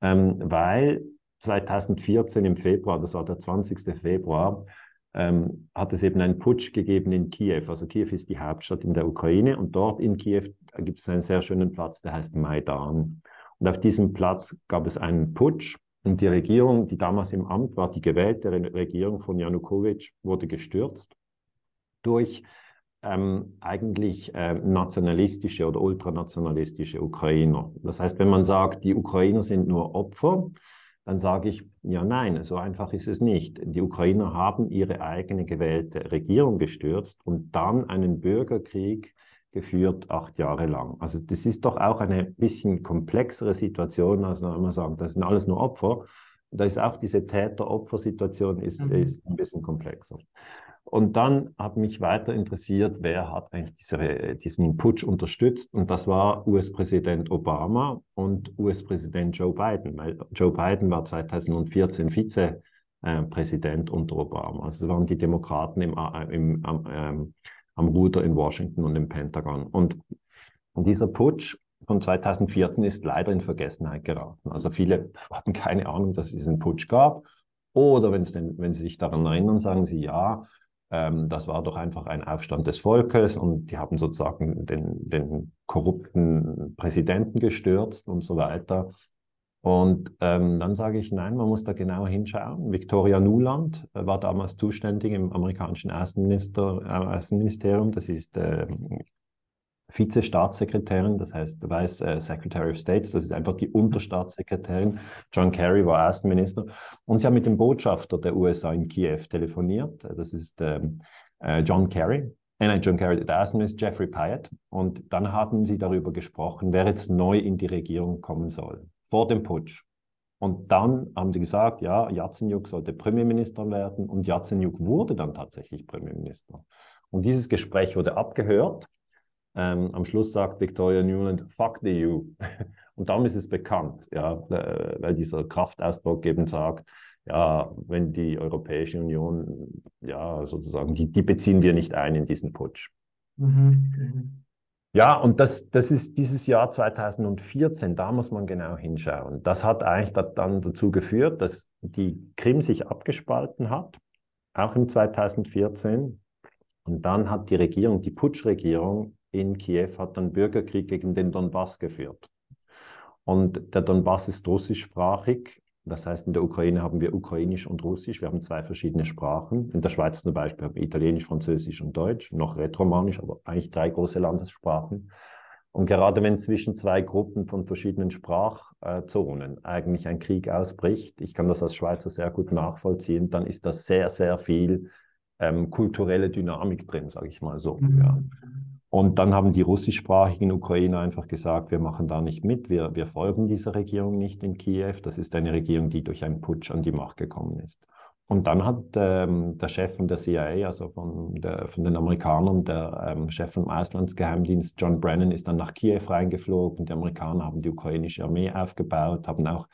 ähm, weil 2014 im Februar, das war der 20. Februar, ähm, hat es eben einen Putsch gegeben in Kiew. Also Kiew ist die Hauptstadt in der Ukraine und dort in Kiew gibt es einen sehr schönen Platz, der heißt Maidan. Und auf diesem Platz gab es einen Putsch und die Regierung, die damals im Amt war, die gewählte Regierung von Janukowitsch, wurde gestürzt durch ähm, eigentlich äh, nationalistische oder ultranationalistische Ukrainer. Das heißt, wenn man sagt, die Ukrainer sind nur Opfer, dann sage ich, ja, nein, so einfach ist es nicht. Die Ukrainer haben ihre eigene gewählte Regierung gestürzt und dann einen Bürgerkrieg geführt, acht Jahre lang. Also das ist doch auch eine bisschen komplexere Situation, als man sagt, das sind alles nur Opfer. Da ist auch diese Täter-Opfer-Situation ist, mhm. ist ein bisschen komplexer. Und dann hat mich weiter interessiert, wer hat eigentlich diese, diesen Putsch unterstützt. Und das war US-Präsident Obama und US-Präsident Joe Biden. Weil Joe Biden war 2014 Vizepräsident unter Obama. Also es waren die Demokraten im, äh, im, am, ähm, am Ruder in Washington und im Pentagon. Und, und dieser Putsch von 2014 ist leider in Vergessenheit geraten. Also viele haben keine Ahnung, dass es diesen Putsch gab. Oder wenn, denn, wenn sie sich daran erinnern, sagen sie, ja, das war doch einfach ein Aufstand des Volkes und die haben sozusagen den, den korrupten Präsidenten gestürzt und so weiter. Und ähm, dann sage ich, nein, man muss da genau hinschauen. Victoria Nuland äh, war damals zuständig im amerikanischen Außenminister, äh, Außenministerium. Das ist äh, Vize-Staatssekretärin, das heißt Vice äh, Secretary of States, das ist einfach die Unterstaatssekretärin. John Kerry war Außenminister. Und sie haben mit dem Botschafter der USA in Kiew telefoniert. Das ist ähm, äh, John Kerry. Äh, nein, John Kerry, der Außenminister Jeffrey Pyatt. Und dann haben sie darüber gesprochen, wer jetzt neu in die Regierung kommen soll, vor dem Putsch. Und dann haben sie gesagt, ja, Yatsenyuk sollte Premierminister werden und Yatsenyuk wurde dann tatsächlich Premierminister. Und dieses Gespräch wurde abgehört ähm, am Schluss sagt Victoria Newland, fuck the EU. Und darum ist es bekannt, ja, äh, weil dieser Kraftausdruck eben sagt, ja, wenn die Europäische Union, ja, sozusagen, die, die beziehen wir nicht ein in diesen Putsch. Mhm. Ja, und das, das ist dieses Jahr 2014, da muss man genau hinschauen. Das hat eigentlich dann dazu geführt, dass die Krim sich abgespalten hat, auch im 2014. Und dann hat die Regierung, die Putschregierung, in Kiew hat dann Bürgerkrieg gegen den Donbass geführt. Und der Donbass ist russischsprachig. Das heißt, in der Ukraine haben wir Ukrainisch und Russisch. Wir haben zwei verschiedene Sprachen. In der Schweiz zum Beispiel haben wir Italienisch, Französisch und Deutsch, noch Rätoromanisch, aber eigentlich drei große Landessprachen. Und gerade wenn zwischen zwei Gruppen von verschiedenen Sprachzonen eigentlich ein Krieg ausbricht, ich kann das als Schweizer sehr gut nachvollziehen, dann ist da sehr, sehr viel ähm, kulturelle Dynamik drin, sage ich mal so. Mhm. Ja. Und dann haben die russischsprachigen Ukrainer einfach gesagt, wir machen da nicht mit, wir, wir folgen dieser Regierung nicht in Kiew. Das ist eine Regierung, die durch einen Putsch an die Macht gekommen ist. Und dann hat ähm, der Chef von der CIA, also von, der, von den Amerikanern, der ähm, Chef vom Auslandsgeheimdienst John Brennan, ist dann nach Kiew reingeflogen. Die Amerikaner haben die ukrainische Armee aufgebaut, haben auch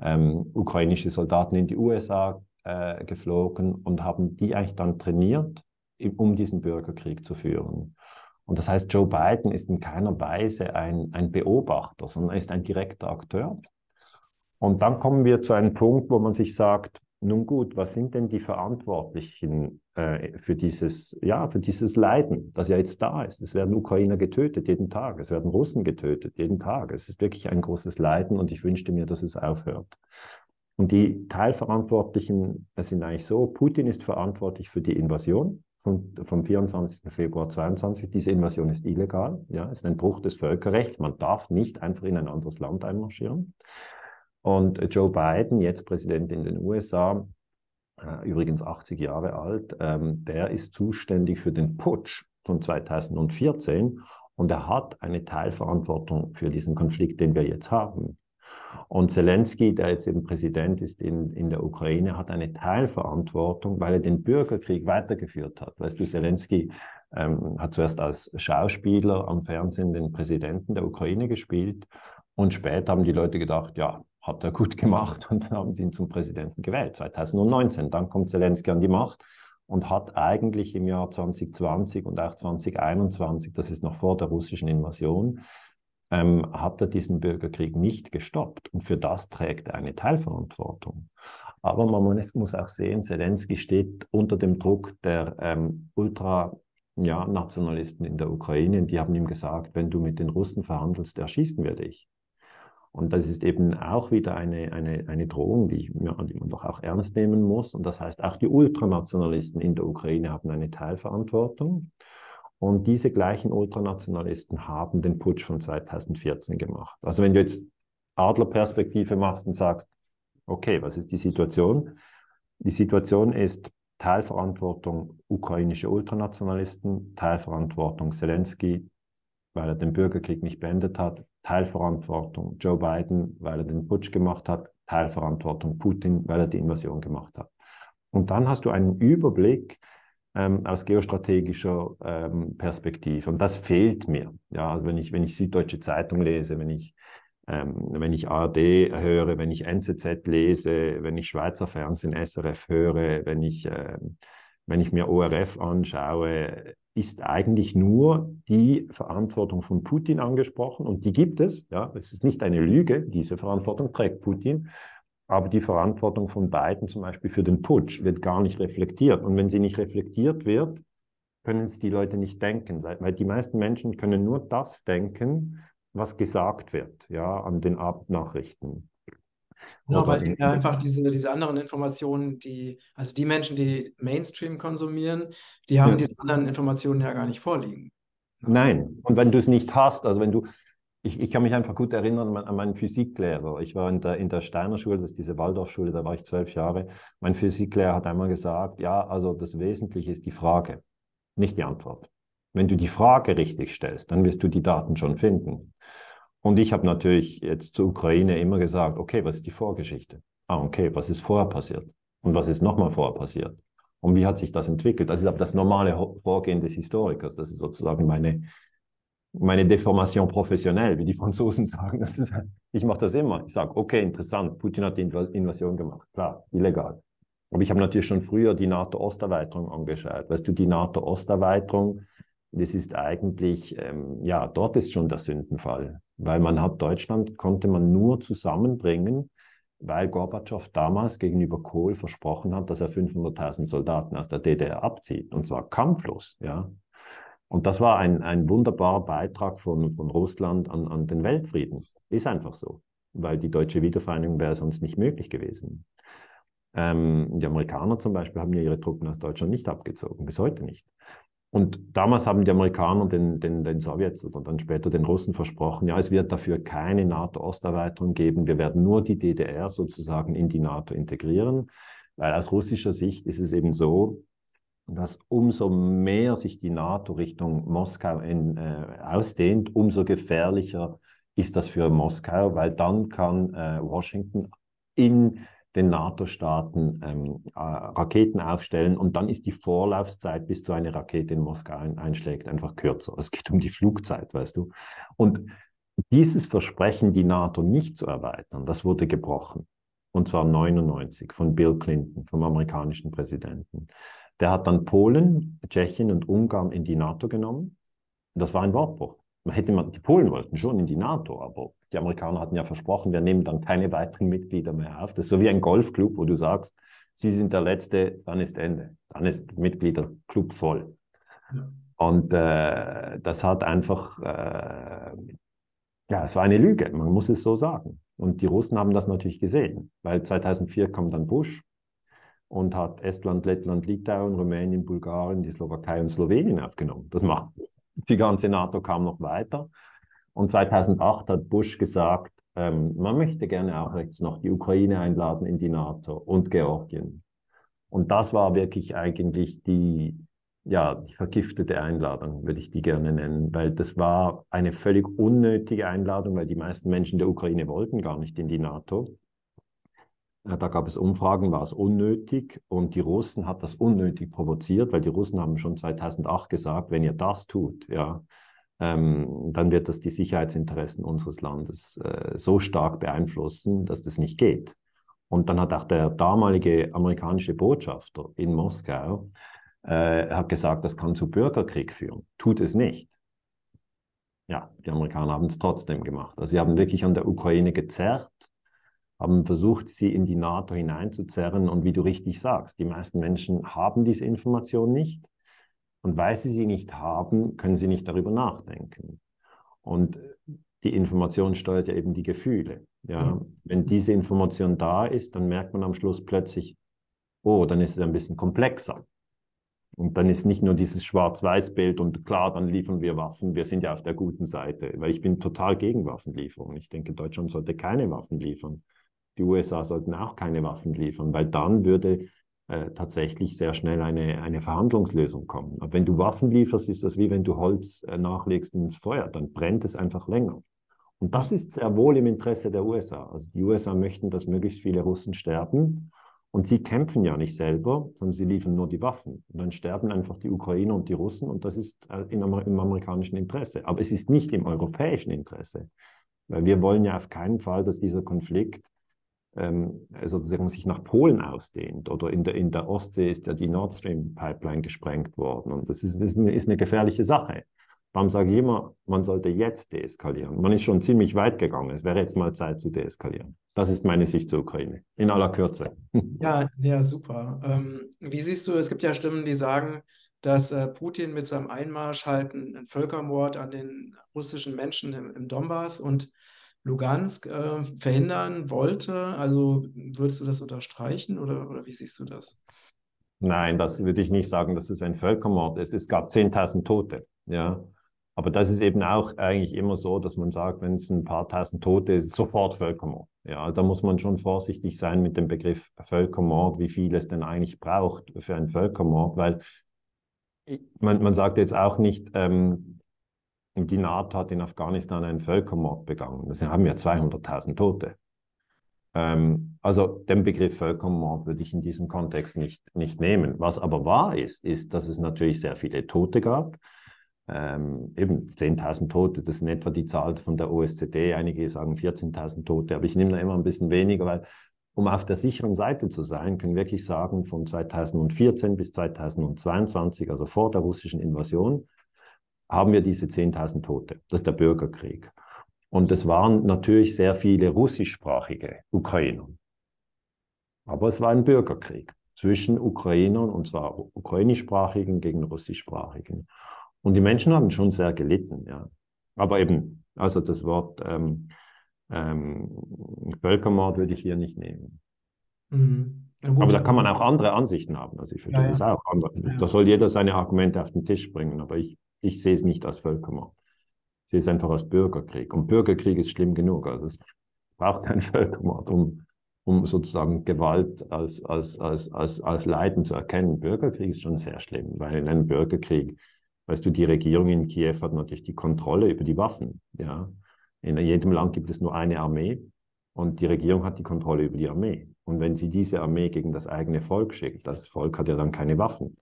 ähm, ukrainische Soldaten in die USA äh, geflogen und haben die eigentlich dann trainiert, um diesen Bürgerkrieg zu führen. Und das heißt, Joe Biden ist in keiner Weise ein, ein Beobachter, sondern er ist ein direkter Akteur. Und dann kommen wir zu einem Punkt, wo man sich sagt, nun gut, was sind denn die Verantwortlichen äh, für, dieses, ja, für dieses Leiden, das ja jetzt da ist? Es werden Ukrainer getötet jeden Tag, es werden Russen getötet jeden Tag. Es ist wirklich ein großes Leiden und ich wünschte mir, dass es aufhört. Und die Teilverantwortlichen sind eigentlich so, Putin ist verantwortlich für die Invasion, vom, vom 24. Februar 22. Diese Invasion ist illegal, ja, ist ein Bruch des Völkerrechts. Man darf nicht einfach in ein anderes Land einmarschieren. Und Joe Biden, jetzt Präsident in den USA, äh, übrigens 80 Jahre alt, ähm, der ist zuständig für den Putsch von 2014 und er hat eine Teilverantwortung für diesen Konflikt, den wir jetzt haben. Und Zelensky, der jetzt eben Präsident ist in, in der Ukraine, hat eine Teilverantwortung, weil er den Bürgerkrieg weitergeführt hat. Weißt du, Zelensky ähm, hat zuerst als Schauspieler am Fernsehen den Präsidenten der Ukraine gespielt und später haben die Leute gedacht, ja, hat er gut gemacht und dann haben sie ihn zum Präsidenten gewählt, 2019. Dann kommt Zelensky an die Macht und hat eigentlich im Jahr 2020 und auch 2021, das ist noch vor der russischen Invasion, ähm, hat er diesen Bürgerkrieg nicht gestoppt. Und für das trägt er eine Teilverantwortung. Aber man muss auch sehen, Zelensky steht unter dem Druck der ähm, Ultra-Nationalisten ja, in der Ukraine. Die haben ihm gesagt, wenn du mit den Russen verhandelst, erschießen wir dich. Und das ist eben auch wieder eine, eine, eine Drohung, die, ja, die man doch auch ernst nehmen muss. Und das heißt, auch die Ultranationalisten in der Ukraine haben eine Teilverantwortung. Und diese gleichen Ultranationalisten haben den Putsch von 2014 gemacht. Also wenn du jetzt Adlerperspektive machst und sagst, okay, was ist die Situation? Die Situation ist Teilverantwortung ukrainische Ultranationalisten, Teilverantwortung Zelensky, weil er den Bürgerkrieg nicht beendet hat, Teilverantwortung Joe Biden, weil er den Putsch gemacht hat, Teilverantwortung Putin, weil er die Invasion gemacht hat. Und dann hast du einen Überblick ähm, aus geostrategischer ähm, Perspektive. Und das fehlt mir. Ja, also wenn ich, wenn ich Süddeutsche Zeitung lese, wenn ich, ähm, wenn ich ARD höre, wenn ich NZZ lese, wenn ich Schweizer Fernsehen, SRF höre, wenn ich, ähm, wenn ich mir ORF anschaue, ist eigentlich nur die Verantwortung von Putin angesprochen und die gibt es. Ja, es ist nicht eine Lüge, diese Verantwortung trägt Putin, aber die Verantwortung von Biden zum Beispiel für den Putsch wird gar nicht reflektiert. Und wenn sie nicht reflektiert wird, können es die Leute nicht denken, weil die meisten Menschen können nur das denken, was gesagt wird, ja, an den Abendnachrichten. Genau, weil eben einfach diese, diese anderen Informationen, die, also die Menschen, die Mainstream konsumieren, die haben ja. diese anderen Informationen ja gar nicht vorliegen. Nein, und wenn du es nicht hast, also wenn du, ich, ich kann mich einfach gut erinnern an meinen Physiklehrer. Ich war in der, in der Steiner Schule, das ist diese Waldorfschule, da war ich zwölf Jahre. Mein Physiklehrer hat einmal gesagt, ja, also das Wesentliche ist die Frage, nicht die Antwort. Wenn du die Frage richtig stellst, dann wirst du die Daten schon finden. Und ich habe natürlich jetzt zur Ukraine immer gesagt, okay, was ist die Vorgeschichte? Ah, okay, was ist vorher passiert? Und was ist nochmal vorher passiert? Und wie hat sich das entwickelt? Das ist aber das normale Vorgehen des Historikers. Das ist sozusagen meine, meine Deformation professionell, wie die Franzosen sagen. Ist, ich mache das immer. Ich sage, okay, interessant, Putin hat die Invasion gemacht. Klar, illegal. Aber ich habe natürlich schon früher die NATO-Osterweiterung angeschaut. Weißt du, die NATO-Osterweiterung, das ist eigentlich, ähm, ja, dort ist schon der Sündenfall weil man hat Deutschland, konnte man nur zusammenbringen, weil Gorbatschow damals gegenüber Kohl versprochen hat, dass er 500.000 Soldaten aus der DDR abzieht, und zwar kampflos, ja. Und das war ein, ein wunderbarer Beitrag von, von Russland an, an den Weltfrieden. Ist einfach so, weil die deutsche Wiedervereinigung wäre sonst nicht möglich gewesen. Ähm, die Amerikaner zum Beispiel haben ja ihre Truppen aus Deutschland nicht abgezogen, bis heute nicht. Und damals haben die Amerikaner den, den, den Sowjets oder dann später den Russen versprochen, ja, es wird dafür keine NATO-Osterweiterung geben. Wir werden nur die DDR sozusagen in die NATO integrieren. Weil aus russischer Sicht ist es eben so, dass umso mehr sich die NATO Richtung Moskau in, äh, ausdehnt, umso gefährlicher ist das für Moskau, weil dann kann äh, Washington in den NATO-Staaten ähm, äh, Raketen aufstellen und dann ist die Vorlaufzeit, bis so eine Rakete in Moskau ein, einschlägt, einfach kürzer. Es geht um die Flugzeit, weißt du. Und dieses Versprechen, die NATO nicht zu erweitern, das wurde gebrochen. Und zwar 99 von Bill Clinton, vom amerikanischen Präsidenten. Der hat dann Polen, Tschechien und Ungarn in die NATO genommen. Das war ein Wortbruch. Man hätte man, die Polen wollten schon in die NATO, aber die Amerikaner hatten ja versprochen, wir nehmen dann keine weiteren Mitglieder mehr auf. Das ist so wie ein Golfclub, wo du sagst, Sie sind der Letzte, dann ist Ende. Dann ist Mitgliederclub voll. Ja. Und äh, das hat einfach, äh, ja, es war eine Lüge, man muss es so sagen. Und die Russen haben das natürlich gesehen, weil 2004 kam dann Bush und hat Estland, Lettland, Litauen, Rumänien, Bulgarien, die Slowakei und Slowenien aufgenommen. Das macht die ganze NATO kam noch weiter. Und 2008 hat Bush gesagt, ähm, man möchte gerne auch jetzt noch die Ukraine einladen in die NATO und Georgien. Und das war wirklich eigentlich die, ja, die vergiftete Einladung, würde ich die gerne nennen, weil das war eine völlig unnötige Einladung, weil die meisten Menschen der Ukraine wollten gar nicht in die NATO. Da gab es Umfragen, war es unnötig und die Russen hat das unnötig provoziert, weil die Russen haben schon 2008 gesagt, wenn ihr das tut, ja, ähm, dann wird das die Sicherheitsinteressen unseres Landes äh, so stark beeinflussen, dass das nicht geht. Und dann hat auch der damalige amerikanische Botschafter in Moskau äh, hat gesagt, das kann zu Bürgerkrieg führen. Tut es nicht. Ja, die Amerikaner haben es trotzdem gemacht. Also sie haben wirklich an der Ukraine gezerrt haben versucht, sie in die NATO hineinzuzerren. Und wie du richtig sagst, die meisten Menschen haben diese Information nicht. Und weil sie sie nicht haben, können sie nicht darüber nachdenken. Und die Information steuert ja eben die Gefühle. Ja, mhm. wenn diese Information da ist, dann merkt man am Schluss plötzlich, oh, dann ist es ein bisschen komplexer. Und dann ist nicht nur dieses Schwarz-Weiß-Bild und klar, dann liefern wir Waffen, wir sind ja auf der guten Seite, weil ich bin total gegen Waffenlieferung. Ich denke, Deutschland sollte keine Waffen liefern. Die USA sollten auch keine Waffen liefern, weil dann würde äh, tatsächlich sehr schnell eine, eine Verhandlungslösung kommen. Aber wenn du Waffen lieferst, ist das wie wenn du Holz äh, nachlegst ins Feuer, dann brennt es einfach länger. Und das ist sehr wohl im Interesse der USA. Also die USA möchten, dass möglichst viele Russen sterben. Und sie kämpfen ja nicht selber, sondern sie liefern nur die Waffen. Und dann sterben einfach die Ukrainer und die Russen und das ist äh, im amerikanischen Interesse. Aber es ist nicht im europäischen Interesse. Weil wir wollen ja auf keinen Fall, dass dieser Konflikt ähm, sozusagen sich nach Polen ausdehnt. Oder in der, in der Ostsee ist ja die Nord Stream Pipeline gesprengt worden. Und das ist, das ist eine gefährliche Sache. Darum sage ich immer, man sollte jetzt deeskalieren. Man ist schon ziemlich weit gegangen. Es wäre jetzt mal Zeit zu deeskalieren. Das ist meine Sicht zur Ukraine. In aller Kürze. Ja, ja, super. Ähm, wie siehst du, es gibt ja Stimmen, die sagen, dass äh, Putin mit seinem Einmarsch halt einen, einen, Völkermord an den russischen Menschen im, im Donbass und Lugansk äh, verhindern wollte. Also würdest du das unterstreichen oder, oder wie siehst du das? Nein, das würde ich nicht sagen, dass es ein Völkermord ist. Es gab 10.000 Tote. Ja. Aber das ist eben auch eigentlich immer so, dass man sagt, wenn es ein paar tausend Tote ist, sofort Völkermord. Ja, da muss man schon vorsichtig sein mit dem Begriff Völkermord, wie viel es denn eigentlich braucht für einen Völkermord, weil man, man sagt jetzt auch nicht, ähm, die NATO hat in Afghanistan einen Völkermord begangen. Das haben ja 200.000 Tote. Ähm, also den Begriff Völkermord würde ich in diesem Kontext nicht, nicht nehmen. Was aber wahr ist, ist, dass es natürlich sehr viele Tote gab ähm, eben 10.000 Tote, das in etwa die Zahl von der OSZE. Einige sagen 14.000 Tote, aber ich nehme da immer ein bisschen weniger, weil um auf der sicheren Seite zu sein, können wir wirklich sagen, von 2014 bis 2022, also vor der russischen Invasion, haben wir diese 10.000 Tote. Das ist der Bürgerkrieg. Und es waren natürlich sehr viele russischsprachige Ukrainer. Aber es war ein Bürgerkrieg zwischen Ukrainern, und zwar ukrainischsprachigen gegen russischsprachigen. Und die Menschen haben schon sehr gelitten, ja. Aber eben, also das Wort ähm, ähm, Völkermord würde ich hier nicht nehmen. Mhm. Gut, aber da kann man auch andere Ansichten haben. Also ich verstehe ja, das auch. Ja. Da soll jeder seine Argumente auf den Tisch bringen, aber ich, ich sehe es nicht als Völkermord. Ich sehe es einfach als Bürgerkrieg. Und Bürgerkrieg ist schlimm genug. Also es braucht keinen Völkermord, um, um sozusagen Gewalt als, als, als, als, als Leiden zu erkennen. Bürgerkrieg ist schon sehr schlimm, weil in einem Bürgerkrieg Weißt du, die Regierung in Kiew hat natürlich die Kontrolle über die Waffen. Ja? In jedem Land gibt es nur eine Armee und die Regierung hat die Kontrolle über die Armee. Und wenn sie diese Armee gegen das eigene Volk schickt, das Volk hat ja dann keine Waffen.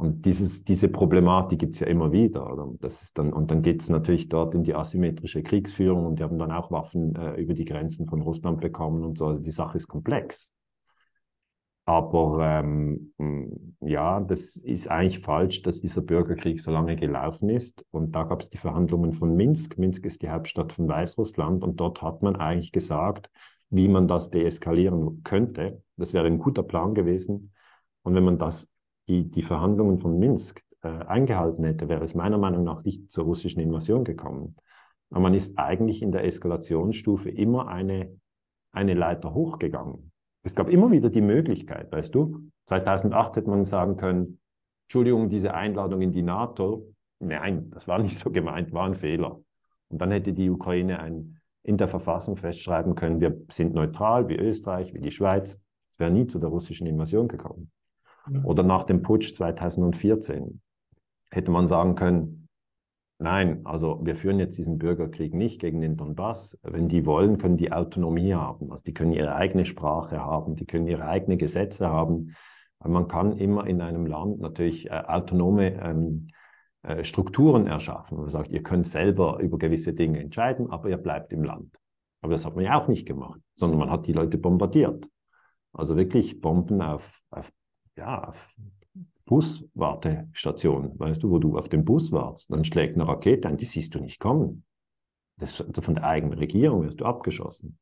Und dieses, diese Problematik gibt es ja immer wieder. Oder? Das ist dann, und dann geht es natürlich dort in die asymmetrische Kriegsführung und die haben dann auch Waffen äh, über die Grenzen von Russland bekommen und so. Also die Sache ist komplex. Aber ähm, ja, das ist eigentlich falsch, dass dieser Bürgerkrieg so lange gelaufen ist. Und da gab es die Verhandlungen von Minsk. Minsk ist die Hauptstadt von Weißrussland. Und dort hat man eigentlich gesagt, wie man das deeskalieren könnte. Das wäre ein guter Plan gewesen. Und wenn man das, die, die Verhandlungen von Minsk äh, eingehalten hätte, wäre es meiner Meinung nach nicht zur russischen Invasion gekommen. Aber man ist eigentlich in der Eskalationsstufe immer eine, eine Leiter hochgegangen. Es gab immer wieder die Möglichkeit, weißt du, 2008 hätte man sagen können, Entschuldigung, diese Einladung in die NATO, nein, das war nicht so gemeint, war ein Fehler. Und dann hätte die Ukraine ein, in der Verfassung festschreiben können, wir sind neutral wie Österreich, wie die Schweiz. Es wäre nie zu der russischen Invasion gekommen. Oder nach dem Putsch 2014 hätte man sagen können, Nein, also wir führen jetzt diesen Bürgerkrieg nicht gegen den Donbass. Wenn die wollen, können die Autonomie haben. Also die können ihre eigene Sprache haben, die können ihre eigenen Gesetze haben. Man kann immer in einem Land natürlich äh, autonome ähm, äh, Strukturen erschaffen. Man sagt, ihr könnt selber über gewisse Dinge entscheiden, aber ihr bleibt im Land. Aber das hat man ja auch nicht gemacht, sondern man hat die Leute bombardiert. Also wirklich Bomben auf, auf, ja, Buswartestation, weißt du, wo du auf den Bus wartest, dann schlägt eine Rakete ein, die siehst du nicht kommen. Das, also von der eigenen Regierung wirst du abgeschossen.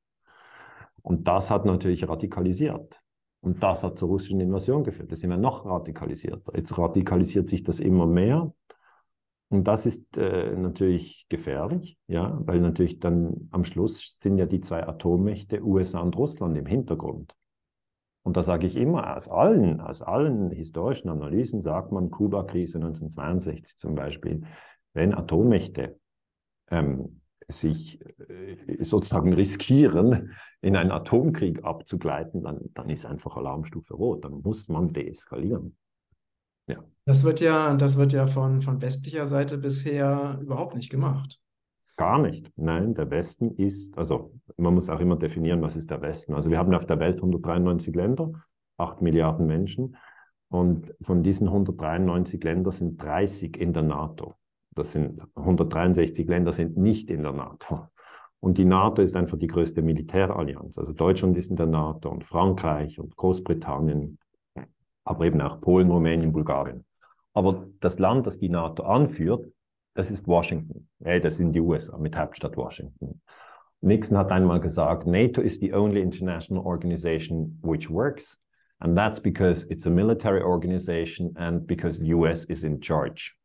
Und das hat natürlich radikalisiert. Und das hat zur russischen Invasion geführt. Da sind wir noch radikalisierter. Jetzt radikalisiert sich das immer mehr. Und das ist äh, natürlich gefährlich, ja, weil natürlich dann am Schluss sind ja die zwei Atommächte USA und Russland im Hintergrund. Und da sage ich immer, aus allen, aus allen historischen Analysen sagt man, Kuba-Krise 1962 zum Beispiel, wenn Atommächte ähm, sich äh, sozusagen riskieren, in einen Atomkrieg abzugleiten, dann, dann ist einfach Alarmstufe rot. Dann muss man deeskalieren. Ja. Das wird ja, das wird ja von, von westlicher Seite bisher überhaupt nicht gemacht. Gar nicht. Nein, der Westen ist, also man muss auch immer definieren, was ist der Westen. Also wir haben auf der Welt 193 Länder, 8 Milliarden Menschen. Und von diesen 193 Ländern sind 30 in der NATO. Das sind 163 Länder sind nicht in der NATO. Und die NATO ist einfach die größte Militärallianz. Also Deutschland ist in der NATO und Frankreich und Großbritannien, aber eben auch Polen, Rumänien, Bulgarien. Aber das Land, das die NATO anführt, das ist Washington. Ja, das sind die USA mit Hauptstadt Washington. Nixon hat einmal gesagt, NATO is the only international organization which works. And that's because it's a military organization and because the US is in charge.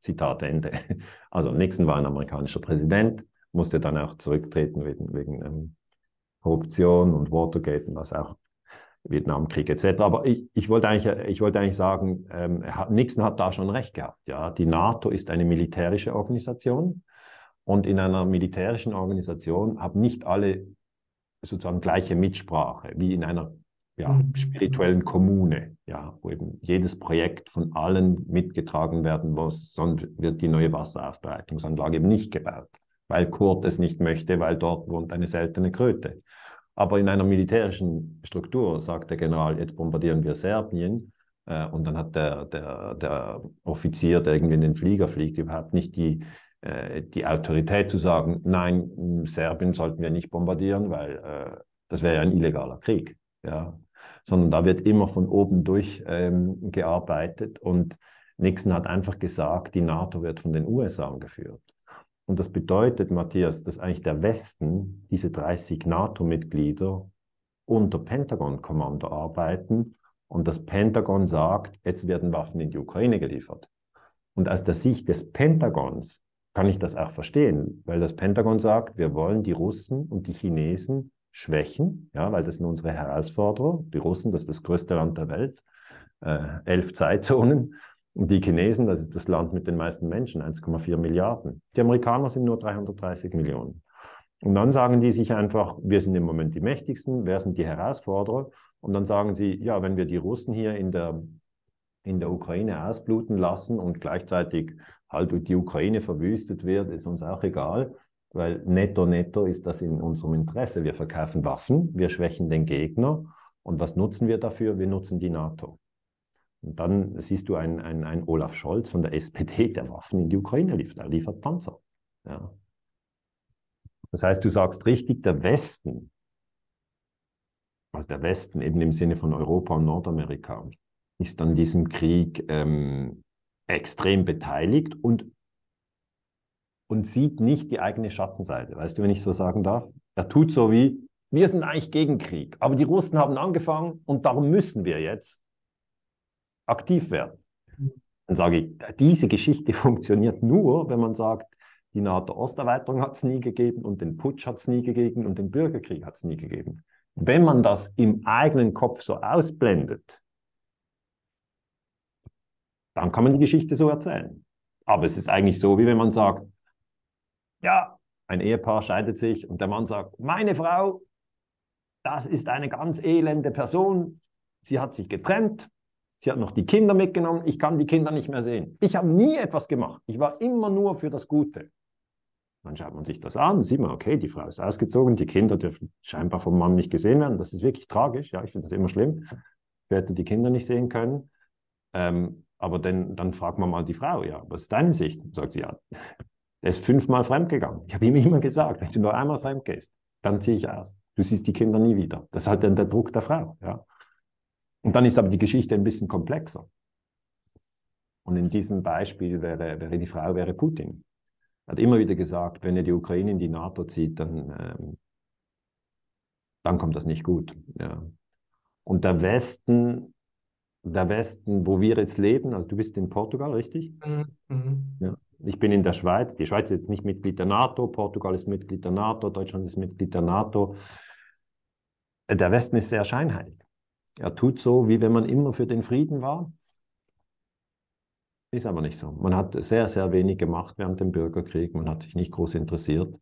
Zitat Ende. Also Nixon war ein amerikanischer Präsident, musste dann auch zurücktreten wegen, wegen ähm, Korruption und Watergate und was auch, Vietnamkrieg etc. Aber ich, ich, wollte, eigentlich, ich wollte eigentlich sagen, ähm, Nixon hat da schon recht gehabt. Ja? Die NATO ist eine militärische Organisation und in einer militärischen Organisation haben nicht alle sozusagen gleiche Mitsprache wie in einer ja, mhm. spirituellen Kommune, ja, wo eben jedes Projekt von allen mitgetragen werden muss, sonst wird die neue Wasseraufbereitungsanlage eben nicht gebaut, weil Kurt es nicht möchte, weil dort wohnt eine seltene Kröte. Aber in einer militärischen Struktur sagt der General, jetzt bombardieren wir Serbien, äh, und dann hat der, der, der Offizier, der irgendwie in den Flieger fliegt, überhaupt nicht die, äh, die Autorität zu sagen, nein, Serbien sollten wir nicht bombardieren, weil äh, das wäre ja ein illegaler Krieg ja, sondern da wird immer von oben durch ähm, gearbeitet und Nixon hat einfach gesagt, die NATO wird von den USA angeführt. Und das bedeutet, Matthias, dass eigentlich der Westen, diese 30 NATO-Mitglieder, unter Pentagon-Kommando arbeiten und das Pentagon sagt, jetzt werden Waffen in die Ukraine geliefert. Und aus der Sicht des Pentagons kann ich das auch verstehen, weil das Pentagon sagt, wir wollen die Russen und die Chinesen schwächen, ja, weil das sind unsere Herausforderer. Die Russen, das ist das größte Land der Welt, äh, elf Zeitzonen. Und die Chinesen, das ist das Land mit den meisten Menschen, 1,4 Milliarden. Die Amerikaner sind nur 330 Millionen. Und dann sagen die sich einfach, wir sind im Moment die Mächtigsten, wer sind die Herausforderer? Und dann sagen sie, ja, wenn wir die Russen hier in der, in der Ukraine ausbluten lassen und gleichzeitig halt die Ukraine verwüstet wird, ist uns auch egal. Weil netto, netto ist das in unserem Interesse. Wir verkaufen Waffen, wir schwächen den Gegner. Und was nutzen wir dafür? Wir nutzen die NATO. Und dann siehst du einen, einen Olaf Scholz von der SPD, der Waffen in die Ukraine liefert. Er liefert Panzer. Ja. Das heißt, du sagst richtig, der Westen, also der Westen eben im Sinne von Europa und Nordamerika, ist an diesem Krieg ähm, extrem beteiligt und und sieht nicht die eigene Schattenseite. Weißt du, wenn ich so sagen darf? Er tut so wie, wir sind eigentlich gegen Krieg, aber die Russen haben angefangen und darum müssen wir jetzt aktiv werden. Dann sage ich, diese Geschichte funktioniert nur, wenn man sagt, die NATO-Osterweiterung hat es nie gegeben und den Putsch hat es nie gegeben und den Bürgerkrieg hat es nie gegeben. Wenn man das im eigenen Kopf so ausblendet, dann kann man die Geschichte so erzählen. Aber es ist eigentlich so, wie wenn man sagt, ja, ein Ehepaar scheidet sich und der Mann sagt, meine Frau, das ist eine ganz elende Person. Sie hat sich getrennt. Sie hat noch die Kinder mitgenommen. Ich kann die Kinder nicht mehr sehen. Ich habe nie etwas gemacht. Ich war immer nur für das Gute. Dann schaut man sich das an, sieht man, okay, die Frau ist ausgezogen, die Kinder dürfen scheinbar vom Mann nicht gesehen werden. Das ist wirklich tragisch. Ja, ich finde das immer schlimm. Ich werde die Kinder nicht sehen können. Ähm, aber dann, dann fragt man mal die Frau, ja, was ist deine Sicht? Sagt sie, ja, der ist fünfmal fremdgegangen. Ich habe ihm immer gesagt, wenn du nur einmal fremd gehst, dann ziehe ich aus. Du siehst die Kinder nie wieder. Das ist halt dann der Druck der Frau. Ja. Und dann ist aber die Geschichte ein bisschen komplexer. Und in diesem Beispiel wäre, wäre die Frau wäre Putin. Er hat immer wieder gesagt, wenn er die Ukraine in die NATO zieht, dann, ähm, dann kommt das nicht gut. Ja. Und der Westen, der Westen, wo wir jetzt leben, also du bist in Portugal, richtig? Mhm. mhm. Ja. Ich bin in der Schweiz. Die Schweiz ist jetzt nicht Mitglied der NATO, Portugal ist Mitglied der NATO, Deutschland ist Mitglied der NATO. Der Westen ist sehr scheinheilig. Er tut so, wie wenn man immer für den Frieden war. Ist aber nicht so. Man hat sehr, sehr wenig gemacht während dem Bürgerkrieg. Man hat sich nicht groß interessiert.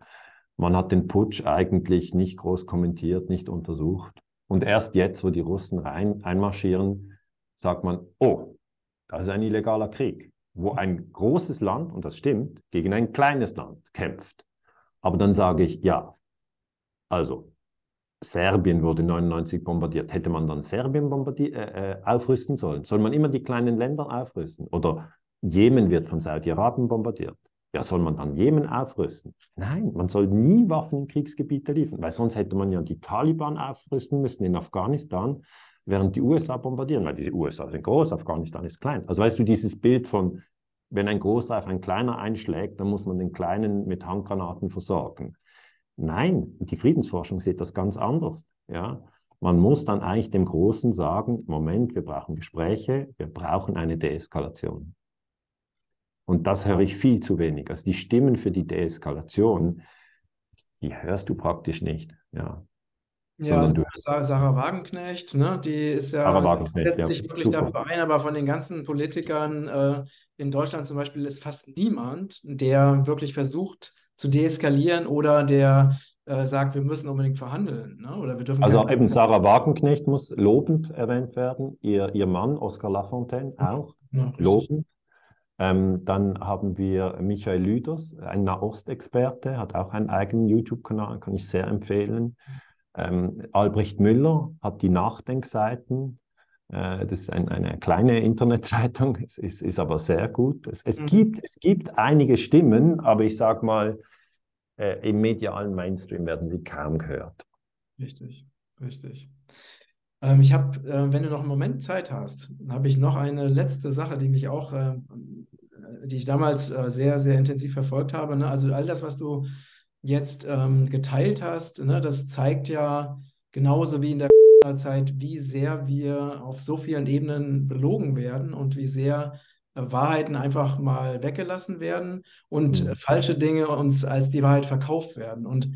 Man hat den Putsch eigentlich nicht groß kommentiert, nicht untersucht. Und erst jetzt, wo die Russen rein, einmarschieren, sagt man, oh, das ist ein illegaler Krieg, wo ein großes Land, und das stimmt, gegen ein kleines Land kämpft. Aber dann sage ich, ja, also Serbien wurde 99 bombardiert. Hätte man dann Serbien äh, äh, aufrüsten sollen? Soll man immer die kleinen Länder aufrüsten? Oder Jemen wird von Saudi-Arabien bombardiert. Ja, soll man dann Jemen aufrüsten? Nein, man soll nie Waffen in Kriegsgebiete liefern, weil sonst hätte man ja die Taliban aufrüsten müssen in Afghanistan, während die USA bombardieren, weil die USA sind groß, Afghanistan ist klein. Also weißt du, dieses Bild von, wenn ein Großer auf ein Kleiner einschlägt, dann muss man den Kleinen mit Handgranaten versorgen. Nein, die Friedensforschung sieht das ganz anders. Ja? Man muss dann eigentlich dem Großen sagen, Moment, wir brauchen Gespräche, wir brauchen eine Deeskalation. Und das höre ich viel zu wenig. Also die Stimmen für die Deeskalation, die hörst du praktisch nicht. Ja, ja, du Sarah Wagenknecht, ne, die ist ja, setzt ja, sich wirklich super. dafür ein, aber von den ganzen Politikern äh, in Deutschland zum Beispiel ist fast niemand, der wirklich versucht zu deeskalieren oder der äh, sagt, wir müssen unbedingt verhandeln. Ne? Oder wir dürfen also eben Sarah Wagenknecht muss lobend erwähnt werden, ihr, ihr Mann Oskar Lafontaine auch ja, lobend. Ähm, dann haben wir Michael Lüders, ein Nahostexperte, hat auch einen eigenen YouTube-Kanal, kann ich sehr empfehlen. Ähm, Albrecht Müller hat die Nachdenkseiten. Äh, das ist ein, eine kleine Internetzeitung, es ist, ist aber sehr gut. Es, es, mhm. gibt, es gibt einige Stimmen, aber ich sage mal, äh, im medialen Mainstream werden sie kaum gehört. Richtig, richtig. Ähm, ich habe, äh, wenn du noch einen Moment Zeit hast, habe ich noch eine letzte Sache, die mich auch, äh, die ich damals äh, sehr, sehr intensiv verfolgt habe. Ne? Also all das, was du jetzt ähm, geteilt hast, ne, das zeigt ja genauso wie in der Zeit, wie sehr wir auf so vielen Ebenen belogen werden und wie sehr äh, Wahrheiten einfach mal weggelassen werden und mhm. falsche Dinge uns als die Wahrheit verkauft werden. Und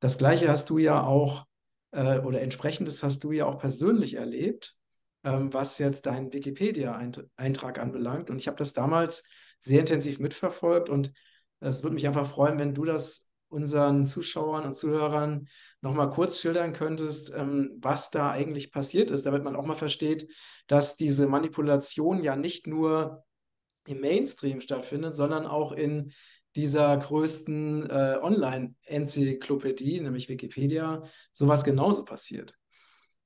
das Gleiche hast du ja auch äh, oder entsprechendes hast du ja auch persönlich erlebt, ähm, was jetzt deinen Wikipedia-Eintrag anbelangt. Und ich habe das damals sehr intensiv mitverfolgt und es würde mich einfach freuen, wenn du das unseren Zuschauern und Zuhörern nochmal kurz schildern könntest, ähm, was da eigentlich passiert ist, damit man auch mal versteht, dass diese Manipulation ja nicht nur im Mainstream stattfindet, sondern auch in dieser größten äh, Online-Enzyklopädie, nämlich Wikipedia, sowas genauso passiert.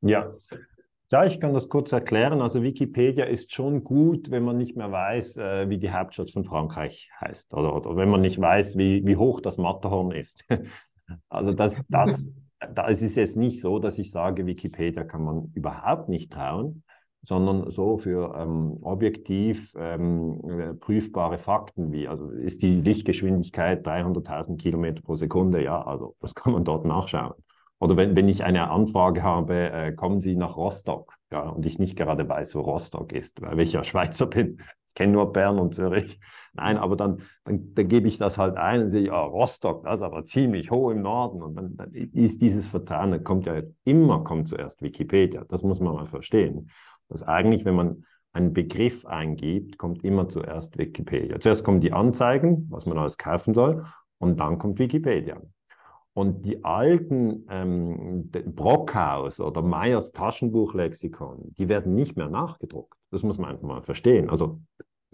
Ja. Ja, ich kann das kurz erklären. Also Wikipedia ist schon gut, wenn man nicht mehr weiß, äh, wie die Hauptstadt von Frankreich heißt oder, oder wenn man nicht weiß, wie, wie hoch das Matterhorn ist. also das, das, das ist jetzt nicht so, dass ich sage, Wikipedia kann man überhaupt nicht trauen sondern so für ähm, objektiv ähm, äh, prüfbare Fakten wie, also ist die Lichtgeschwindigkeit 300.000 Kilometer pro Sekunde, ja, also das kann man dort nachschauen. Oder wenn, wenn ich eine Anfrage habe, äh, kommen Sie nach Rostock, ja, und ich nicht gerade weiß, wo Rostock ist, weil ich ja Schweizer bin, ich kenne nur Bern und Zürich. Nein, aber dann, dann, dann gebe ich das halt ein und sehe, ja, Rostock, das ist aber ziemlich hoch im Norden. Und dann, dann ist dieses Vertrauen, dann kommt ja immer kommt zuerst Wikipedia. Das muss man mal verstehen dass eigentlich, wenn man einen Begriff eingibt, kommt immer zuerst Wikipedia. Zuerst kommen die Anzeigen, was man alles kaufen soll, und dann kommt Wikipedia. Und die alten ähm, Brockhaus oder Meyers Taschenbuchlexikon, die werden nicht mehr nachgedruckt. Das muss man einfach mal verstehen. Also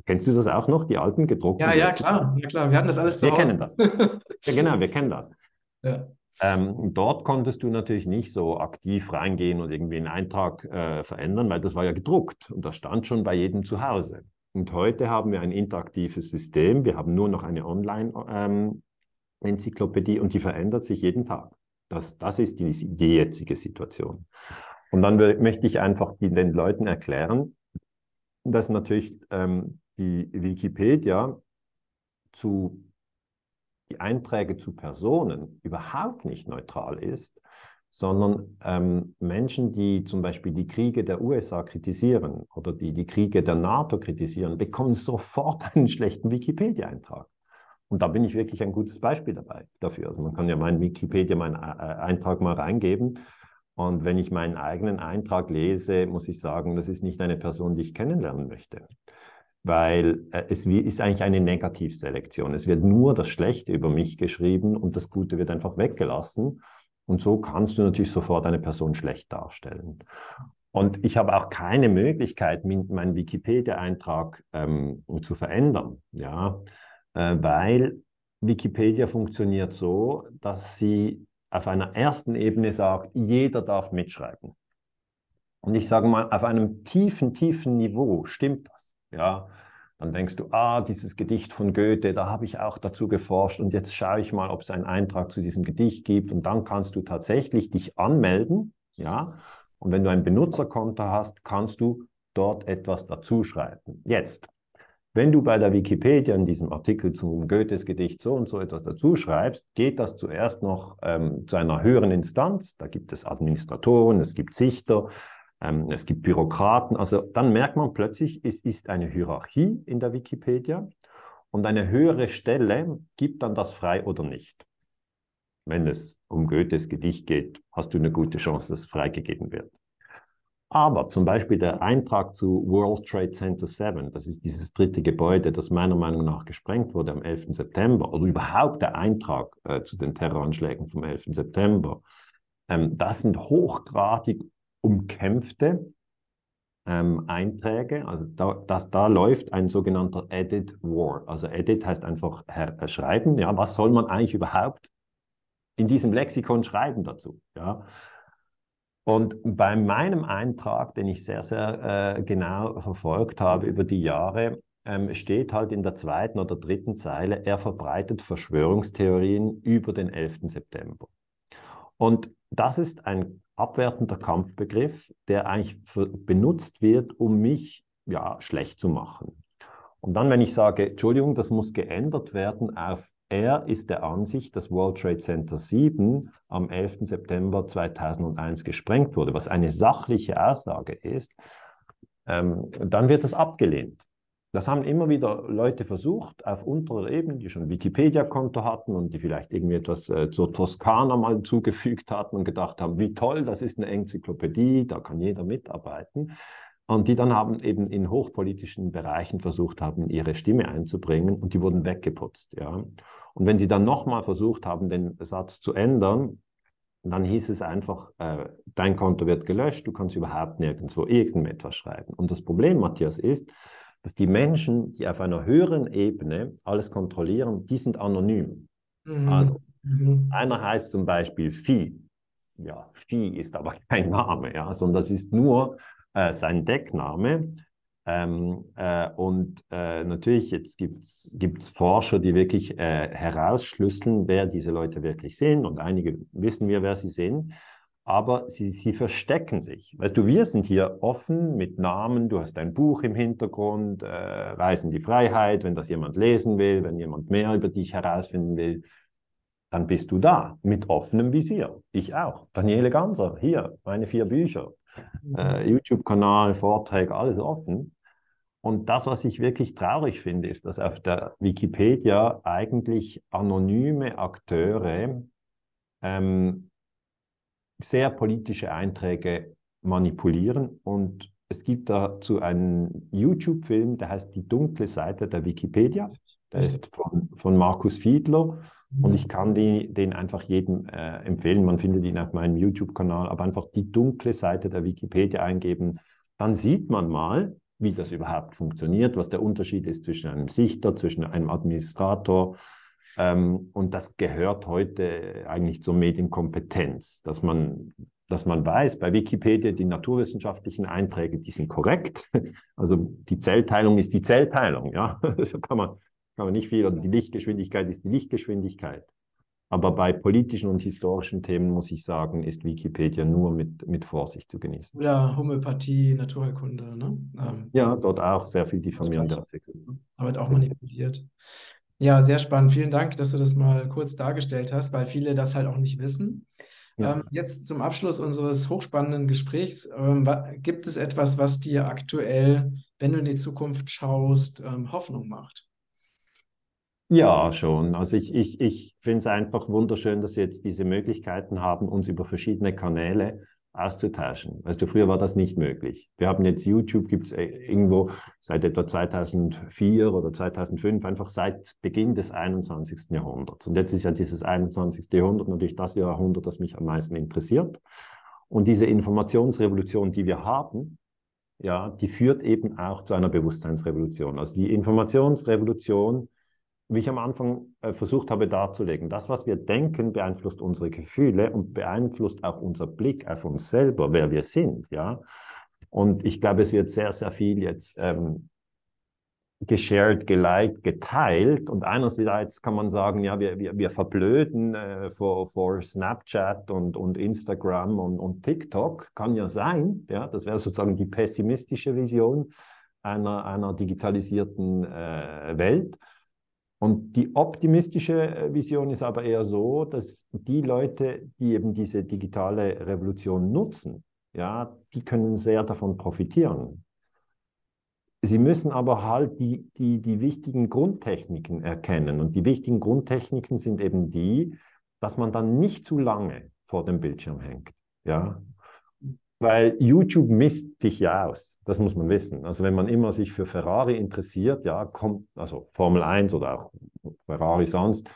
kennst du das auch noch, die alten gedruckten? Ja, ja, klar, ja, klar. Wir hatten das alles Wir kennen das. ja, genau, wir kennen das. Ja. Ähm, dort konntest du natürlich nicht so aktiv reingehen und irgendwie einen Eintrag äh, verändern, weil das war ja gedruckt und das stand schon bei jedem zu Hause. Und heute haben wir ein interaktives System. Wir haben nur noch eine Online-Enzyklopädie ähm, und die verändert sich jeden Tag. Das, das ist die, die jetzige Situation. Und dann möchte ich einfach den Leuten erklären, dass natürlich ähm, die Wikipedia zu die Einträge zu Personen überhaupt nicht neutral ist, sondern ähm, Menschen, die zum Beispiel die Kriege der USA kritisieren oder die die Kriege der NATO kritisieren, bekommen sofort einen schlechten Wikipedia-Eintrag. Und da bin ich wirklich ein gutes Beispiel dabei dafür. Also man kann ja meinen Wikipedia, meinen äh, Eintrag mal reingeben. Und wenn ich meinen eigenen Eintrag lese, muss ich sagen, das ist nicht eine Person, die ich kennenlernen möchte. Weil äh, es ist eigentlich eine Negativselektion. Es wird nur das Schlechte über mich geschrieben und das Gute wird einfach weggelassen. Und so kannst du natürlich sofort eine Person schlecht darstellen. Und ich habe auch keine Möglichkeit, meinen Wikipedia-Eintrag ähm, zu verändern. Ja, äh, weil Wikipedia funktioniert so, dass sie auf einer ersten Ebene sagt, jeder darf mitschreiben. Und ich sage mal, auf einem tiefen, tiefen Niveau stimmt das. Ja, dann denkst du, ah, dieses Gedicht von Goethe, da habe ich auch dazu geforscht und jetzt schaue ich mal, ob es einen Eintrag zu diesem Gedicht gibt und dann kannst du tatsächlich dich anmelden, ja. Und wenn du ein Benutzerkonto hast, kannst du dort etwas dazu schreiben. Jetzt, wenn du bei der Wikipedia in diesem Artikel zum Goethes Gedicht so und so etwas dazu schreibst, geht das zuerst noch ähm, zu einer höheren Instanz. Da gibt es Administratoren, es gibt Sichter, ähm, es gibt Bürokraten. Also dann merkt man plötzlich, es ist eine Hierarchie in der Wikipedia und eine höhere Stelle gibt dann das frei oder nicht. Wenn es um Goethes Gedicht geht, hast du eine gute Chance, dass es freigegeben wird. Aber zum Beispiel der Eintrag zu World Trade Center 7, das ist dieses dritte Gebäude, das meiner Meinung nach gesprengt wurde am 11. September, oder überhaupt der Eintrag äh, zu den Terroranschlägen vom 11. September, ähm, das sind hochgradig umkämpfte ähm, Einträge. Also da, das, da läuft ein sogenannter Edit War. Also Edit heißt einfach äh, schreiben. Ja, was soll man eigentlich überhaupt in diesem Lexikon schreiben dazu? Ja. Und bei meinem Eintrag, den ich sehr, sehr äh, genau verfolgt habe über die Jahre, ähm, steht halt in der zweiten oder dritten Zeile, er verbreitet Verschwörungstheorien über den 11. September. Und das ist ein abwertender Kampfbegriff, der eigentlich benutzt wird, um mich ja, schlecht zu machen. Und dann, wenn ich sage, Entschuldigung, das muss geändert werden auf er ist der Ansicht, dass World Trade Center 7 am 11. September 2001 gesprengt wurde, was eine sachliche Aussage ist, ähm, dann wird das abgelehnt. Das haben immer wieder Leute versucht, auf unterer Ebene, die schon Wikipedia-Konto hatten und die vielleicht irgendwie etwas äh, zur Toskana mal zugefügt hatten und gedacht haben, wie toll, das ist eine Enzyklopädie, da kann jeder mitarbeiten. Und die dann haben eben in hochpolitischen Bereichen versucht haben, ihre Stimme einzubringen und die wurden weggeputzt. Ja. Und wenn sie dann nochmal versucht haben, den Satz zu ändern, dann hieß es einfach, äh, dein Konto wird gelöscht, du kannst überhaupt nirgendwo irgendetwas schreiben. Und das Problem, Matthias, ist, dass die Menschen, die auf einer höheren Ebene alles kontrollieren, die sind anonym. Mhm. Also mhm. einer heißt zum Beispiel Vieh. Ja, Vieh ist aber kein Name, ja, sondern das ist nur äh, sein Deckname. Ähm, äh, und äh, natürlich, jetzt gibt es Forscher, die wirklich äh, herausschlüsseln, wer diese Leute wirklich sind. Und einige wissen wir, wer sie sind. Aber sie, sie verstecken sich. Weißt du, wir sind hier offen mit Namen. Du hast ein Buch im Hintergrund, äh, Reisen die Freiheit. Wenn das jemand lesen will, wenn jemand mehr über dich herausfinden will, dann bist du da mit offenem Visier. Ich auch. Daniele Ganser, hier, meine vier Bücher. Äh, mhm. YouTube-Kanal, Vorträge, alles offen. Und das, was ich wirklich traurig finde, ist, dass auf der Wikipedia eigentlich anonyme Akteure ähm, sehr politische Einträge manipulieren. Und es gibt dazu einen YouTube-Film, der heißt Die dunkle Seite der Wikipedia. Der ist von, von Markus Fiedler. Und ich kann die, den einfach jedem äh, empfehlen. Man findet ihn auf meinem YouTube-Kanal, aber einfach die dunkle Seite der Wikipedia eingeben. Dann sieht man mal, wie das überhaupt funktioniert, was der Unterschied ist zwischen einem Sichter, zwischen einem Administrator. Ähm, und das gehört heute eigentlich zur Medienkompetenz, dass man, dass man weiß, bei Wikipedia die naturwissenschaftlichen Einträge, die sind korrekt. Also die Zellteilung ist die Zellteilung, ja. So kann man, kann man nicht viel, oder die Lichtgeschwindigkeit ist die Lichtgeschwindigkeit. Aber bei politischen und historischen Themen muss ich sagen, ist Wikipedia nur mit, mit Vorsicht zu genießen. Oder Homöopathie, Naturheilkunde, ne? Ähm, ja, dort auch sehr viel diffamierende Artikel. Da wird auch manipuliert. Ja, sehr spannend. Vielen Dank, dass du das mal kurz dargestellt hast, weil viele das halt auch nicht wissen. Ja. Ähm, jetzt zum Abschluss unseres hochspannenden Gesprächs. Ähm, gibt es etwas, was dir aktuell, wenn du in die Zukunft schaust, ähm, Hoffnung macht? Ja, schon. Also ich, ich, ich finde es einfach wunderschön, dass wir jetzt diese Möglichkeiten haben, uns über verschiedene Kanäle auszutauschen. Weißt du, früher war das nicht möglich. Wir haben jetzt YouTube, gibt es äh, irgendwo seit etwa 2004 oder 2005, einfach seit Beginn des 21. Jahrhunderts. Und jetzt ist ja dieses 21. Jahrhundert natürlich das Jahrhundert, das mich am meisten interessiert. Und diese Informationsrevolution, die wir haben, ja, die führt eben auch zu einer Bewusstseinsrevolution. Also die Informationsrevolution wie ich am Anfang äh, versucht habe darzulegen, das, was wir denken, beeinflusst unsere Gefühle und beeinflusst auch unser Blick auf uns selber, wer wir sind, ja. Und ich glaube, es wird sehr, sehr viel jetzt ähm, geshared, geliked, geteilt. Und einerseits kann man sagen, ja, wir, wir, wir verblöden äh, vor, vor Snapchat und, und Instagram und, und TikTok. Kann ja sein, ja, das wäre sozusagen die pessimistische Vision einer, einer digitalisierten äh, Welt. Und die optimistische äh, Vision ist aber eher so, dass die Leute, die eben diese digitale Revolution nutzen, ja, die können sehr davon profitieren. Sie müssen aber halt die, die, die wichtigen Grundtechniken erkennen. Und die wichtigen Grundtechniken sind eben die, dass man dann nicht zu lange vor dem Bildschirm hängt. Ja, weil YouTube misst dich ja aus, das muss man wissen. Also wenn man immer sich für Ferrari interessiert, ja, kommt, also Formel 1 oder auch Ferrari sonst,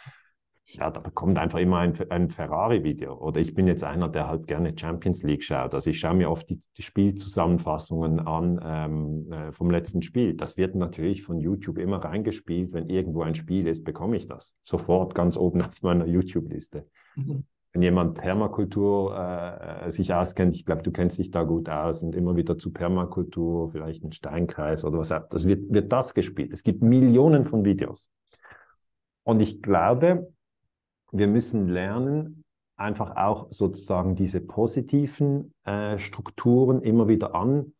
ja, da kommt einfach immer ein, ein Ferrari-Video. Oder ich bin jetzt einer, der halt gerne Champions League schaut. Also ich schaue mir oft die, die Spielzusammenfassungen an ähm, äh, vom letzten Spiel. Das wird natürlich von YouTube immer reingespielt. Wenn irgendwo ein Spiel ist, bekomme ich das sofort ganz oben auf meiner YouTube-Liste. Mhm wenn jemand Permakultur äh, sich auskennt, ich glaube, du kennst dich da gut aus und immer wieder zu Permakultur, vielleicht ein Steinkreis oder was, das wird, wird das gespielt. Es gibt Millionen von Videos. Und ich glaube, wir müssen lernen, einfach auch sozusagen diese positiven äh, Strukturen immer wieder an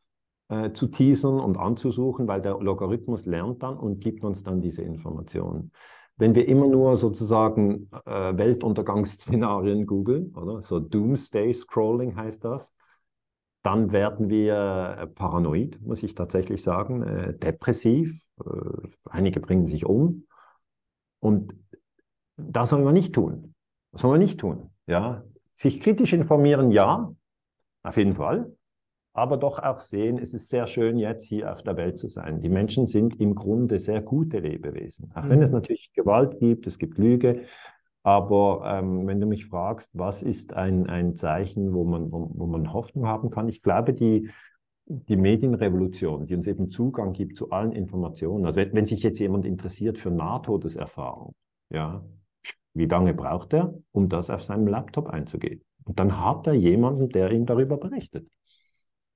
äh, zu teasern und anzusuchen, weil der Logarithmus lernt dann und gibt uns dann diese Informationen wenn wir immer nur sozusagen äh, Weltuntergangsszenarien googeln, oder so Doomsday Scrolling heißt das, dann werden wir äh, paranoid, muss ich tatsächlich sagen, äh, depressiv. Äh, einige bringen sich um. Und das soll man nicht tun. Das soll man nicht tun. Ja? Sich kritisch informieren, ja, auf jeden Fall aber doch auch sehen, es ist sehr schön, jetzt hier auf der Welt zu sein. Die Menschen sind im Grunde sehr gute Lebewesen. Auch mhm. wenn es natürlich Gewalt gibt, es gibt Lüge. Aber ähm, wenn du mich fragst, was ist ein, ein Zeichen, wo man, wo, wo man Hoffnung haben kann, ich glaube, die, die Medienrevolution, die uns eben Zugang gibt zu allen Informationen. Also wenn, wenn sich jetzt jemand interessiert für Nahtodeserfahrung, ja, wie lange braucht er, um das auf seinem Laptop einzugeben? Und dann hat er jemanden, der ihm darüber berichtet.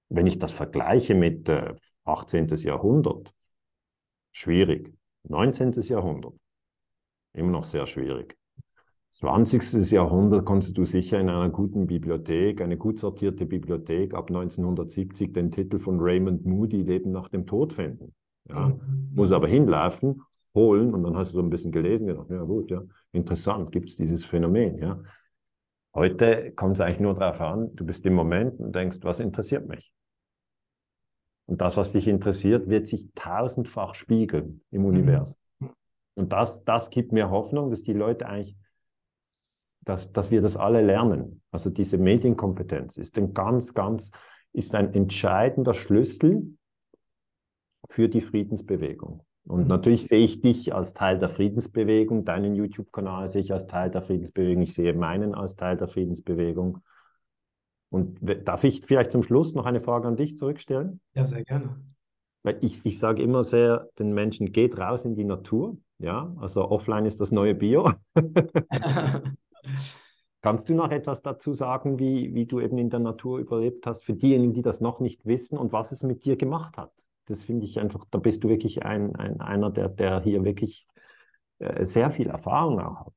Wenn ich das vergleiche mit äh, 18. Jahrhundert, schwierig. 19. Jahrhundert, immer noch sehr schwierig. 20. Jahrhundert konntest du sicher in einer guten Bibliothek, eine gut sortierte Bibliothek ab 1970 den Titel von Raymond Moody Leben nach dem Tod finden. Ja. Mhm. Muss aber hinlaufen, holen und dann hast du so ein bisschen gelesen, gedacht, ja gut, ja, interessant, gibt es dieses Phänomen, ja. Heute kommt es eigentlich nur darauf an, du bist im Moment und denkst, was interessiert mich? Und das, was dich interessiert, wird sich tausendfach spiegeln im mhm. Universum. Und das, das gibt mir Hoffnung, dass die Leute eigentlich, dass, dass wir das alle lernen. Also diese Medienkompetenz ist ein ganz, ganz, ist ein entscheidender Schlüssel für die Friedensbewegung. Und mhm. natürlich sehe ich dich als Teil der Friedensbewegung, deinen YouTube-Kanal sehe ich als Teil der Friedensbewegung, ich sehe meinen als Teil der Friedensbewegung. Und darf ich vielleicht zum Schluss noch eine Frage an dich zurückstellen? Ja, sehr gerne. Weil ich, ich sage immer sehr den Menschen, geht raus in die Natur. Ja, also offline ist das neue Bio. Kannst du noch etwas dazu sagen, wie, wie du eben in der Natur überlebt hast, für diejenigen, die das noch nicht wissen und was es mit dir gemacht hat? Das finde ich einfach, da bist du wirklich ein, ein, einer, der, der hier wirklich äh, sehr viel Erfahrung auch hat.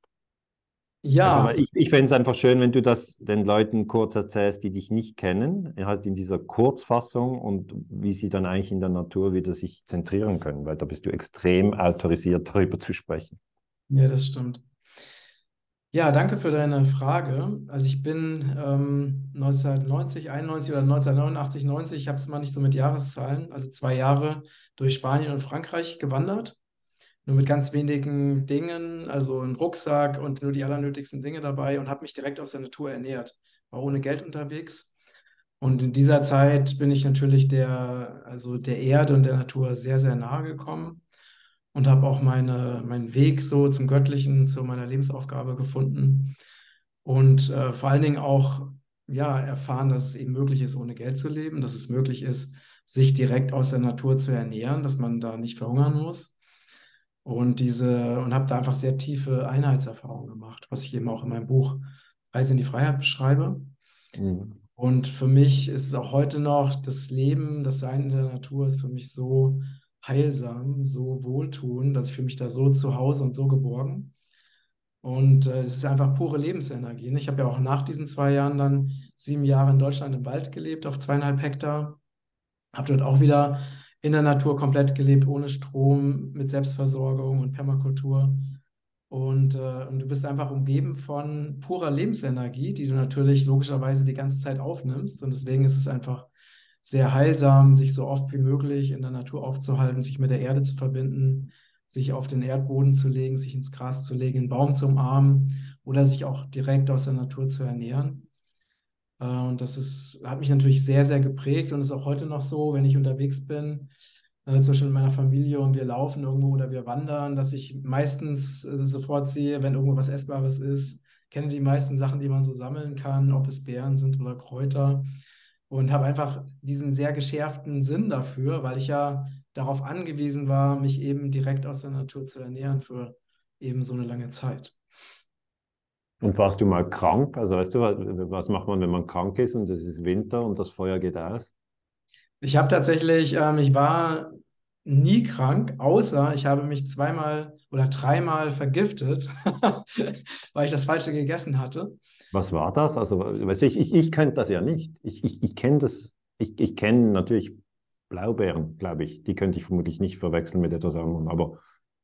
Ja. Also, ich ich fände es einfach schön, wenn du das den Leuten kurz erzählst, die dich nicht kennen, halt in dieser Kurzfassung und wie sie dann eigentlich in der Natur wieder sich zentrieren können, weil da bist du extrem autorisiert, darüber zu sprechen. Ja, das stimmt. Ja, danke für deine Frage. Also ich bin ähm, 1990, 91 oder 1989, 90, ich habe es mal nicht so mit Jahreszahlen, also zwei Jahre durch Spanien und Frankreich gewandert. Nur mit ganz wenigen Dingen, also ein Rucksack und nur die allernötigsten Dinge dabei und habe mich direkt aus der Natur ernährt. War ohne Geld unterwegs. Und in dieser Zeit bin ich natürlich der, also der Erde und der Natur sehr, sehr nahe gekommen und habe auch meine, meinen Weg so zum Göttlichen, zu meiner Lebensaufgabe gefunden. Und äh, vor allen Dingen auch ja, erfahren, dass es eben möglich ist, ohne Geld zu leben, dass es möglich ist, sich direkt aus der Natur zu ernähren, dass man da nicht verhungern muss. Und diese, und habe da einfach sehr tiefe Einheitserfahrungen gemacht, was ich eben auch in meinem Buch Reise in die Freiheit beschreibe. Mhm. Und für mich ist es auch heute noch das Leben, das Sein in der Natur ist für mich so heilsam, so wohltuend, dass ich fühle mich da so zu Hause und so geborgen. Und äh, es ist einfach pure Lebensenergie. Ne? Ich habe ja auch nach diesen zwei Jahren dann sieben Jahre in Deutschland im Wald gelebt, auf zweieinhalb Hektar. Habe dort auch wieder in der Natur komplett gelebt, ohne Strom, mit Selbstversorgung und Permakultur. Und, äh, und du bist einfach umgeben von purer Lebensenergie, die du natürlich logischerweise die ganze Zeit aufnimmst. Und deswegen ist es einfach sehr heilsam, sich so oft wie möglich in der Natur aufzuhalten, sich mit der Erde zu verbinden, sich auf den Erdboden zu legen, sich ins Gras zu legen, einen Baum zu umarmen oder sich auch direkt aus der Natur zu ernähren. Äh, und das ist, hat mich natürlich sehr, sehr geprägt und ist auch heute noch so, wenn ich unterwegs bin, äh, zum Beispiel mit meiner Familie und wir laufen irgendwo oder wir wandern, dass ich meistens äh, sofort sehe, wenn irgendwo was Essbares ist, kenne die meisten Sachen, die man so sammeln kann, ob es Beeren sind oder Kräuter und habe einfach diesen sehr geschärften Sinn dafür, weil ich ja darauf angewiesen war, mich eben direkt aus der Natur zu ernähren für eben so eine lange Zeit. Und warst du mal krank? Also weißt du, was macht man, wenn man krank ist und es ist Winter und das Feuer geht aus? Ich habe tatsächlich, ähm, ich war nie krank, außer ich habe mich zweimal oder dreimal vergiftet, weil ich das Falsche gegessen hatte. Was war das? Also, weißt du, ich, ich, ich könnte das ja nicht. Ich, ich, ich kenne das, ich, ich kenne natürlich Blaubeeren, glaube ich. Die könnte ich vermutlich nicht verwechseln mit etwas anderem. Aber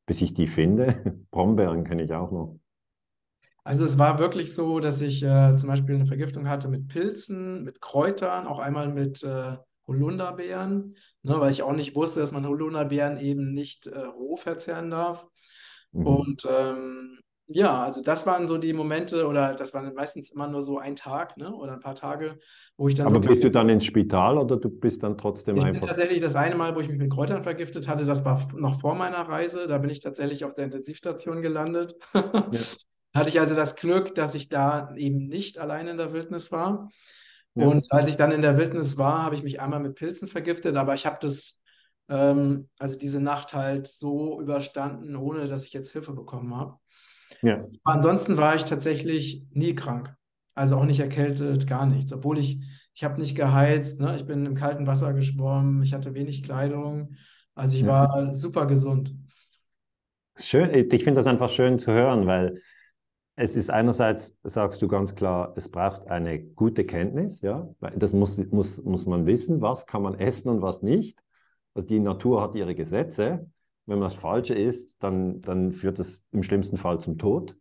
bis ich die finde, Brombeeren kenne ich auch noch. Also es war wirklich so, dass ich äh, zum Beispiel eine Vergiftung hatte mit Pilzen, mit Kräutern, auch einmal mit äh, Holunderbeeren, ne, weil ich auch nicht wusste, dass man Holunderbeeren eben nicht äh, roh verzehren darf. Mhm. Und ähm, ja, also das waren so die Momente, oder das waren meistens immer nur so ein Tag ne, oder ein paar Tage, wo ich dann. Aber bist du dann ins Spital oder du bist dann trotzdem ich einfach. Bin tatsächlich das eine Mal, wo ich mich mit Kräutern vergiftet hatte, das war noch vor meiner Reise. Da bin ich tatsächlich auf der Intensivstation gelandet. Ja. hatte ich also das Glück, dass ich da eben nicht allein in der Wildnis war. Ja. Und als ich dann in der Wildnis war, habe ich mich einmal mit Pilzen vergiftet, aber ich habe das, ähm, also diese Nacht halt so überstanden, ohne dass ich jetzt Hilfe bekommen habe. Ja. Ansonsten war ich tatsächlich nie krank. Also auch nicht erkältet, gar nichts. Obwohl ich, ich habe nicht geheizt, ne? ich bin im kalten Wasser geschwommen, ich hatte wenig Kleidung. Also ich ja. war super gesund. Schön, ich finde das einfach schön zu hören, weil es ist einerseits, sagst du ganz klar, es braucht eine gute Kenntnis, ja. Das muss, muss, muss man wissen, was kann man essen und was nicht. Also die Natur hat ihre Gesetze wenn man das Falsche isst, dann, dann führt das im schlimmsten Fall zum Tod.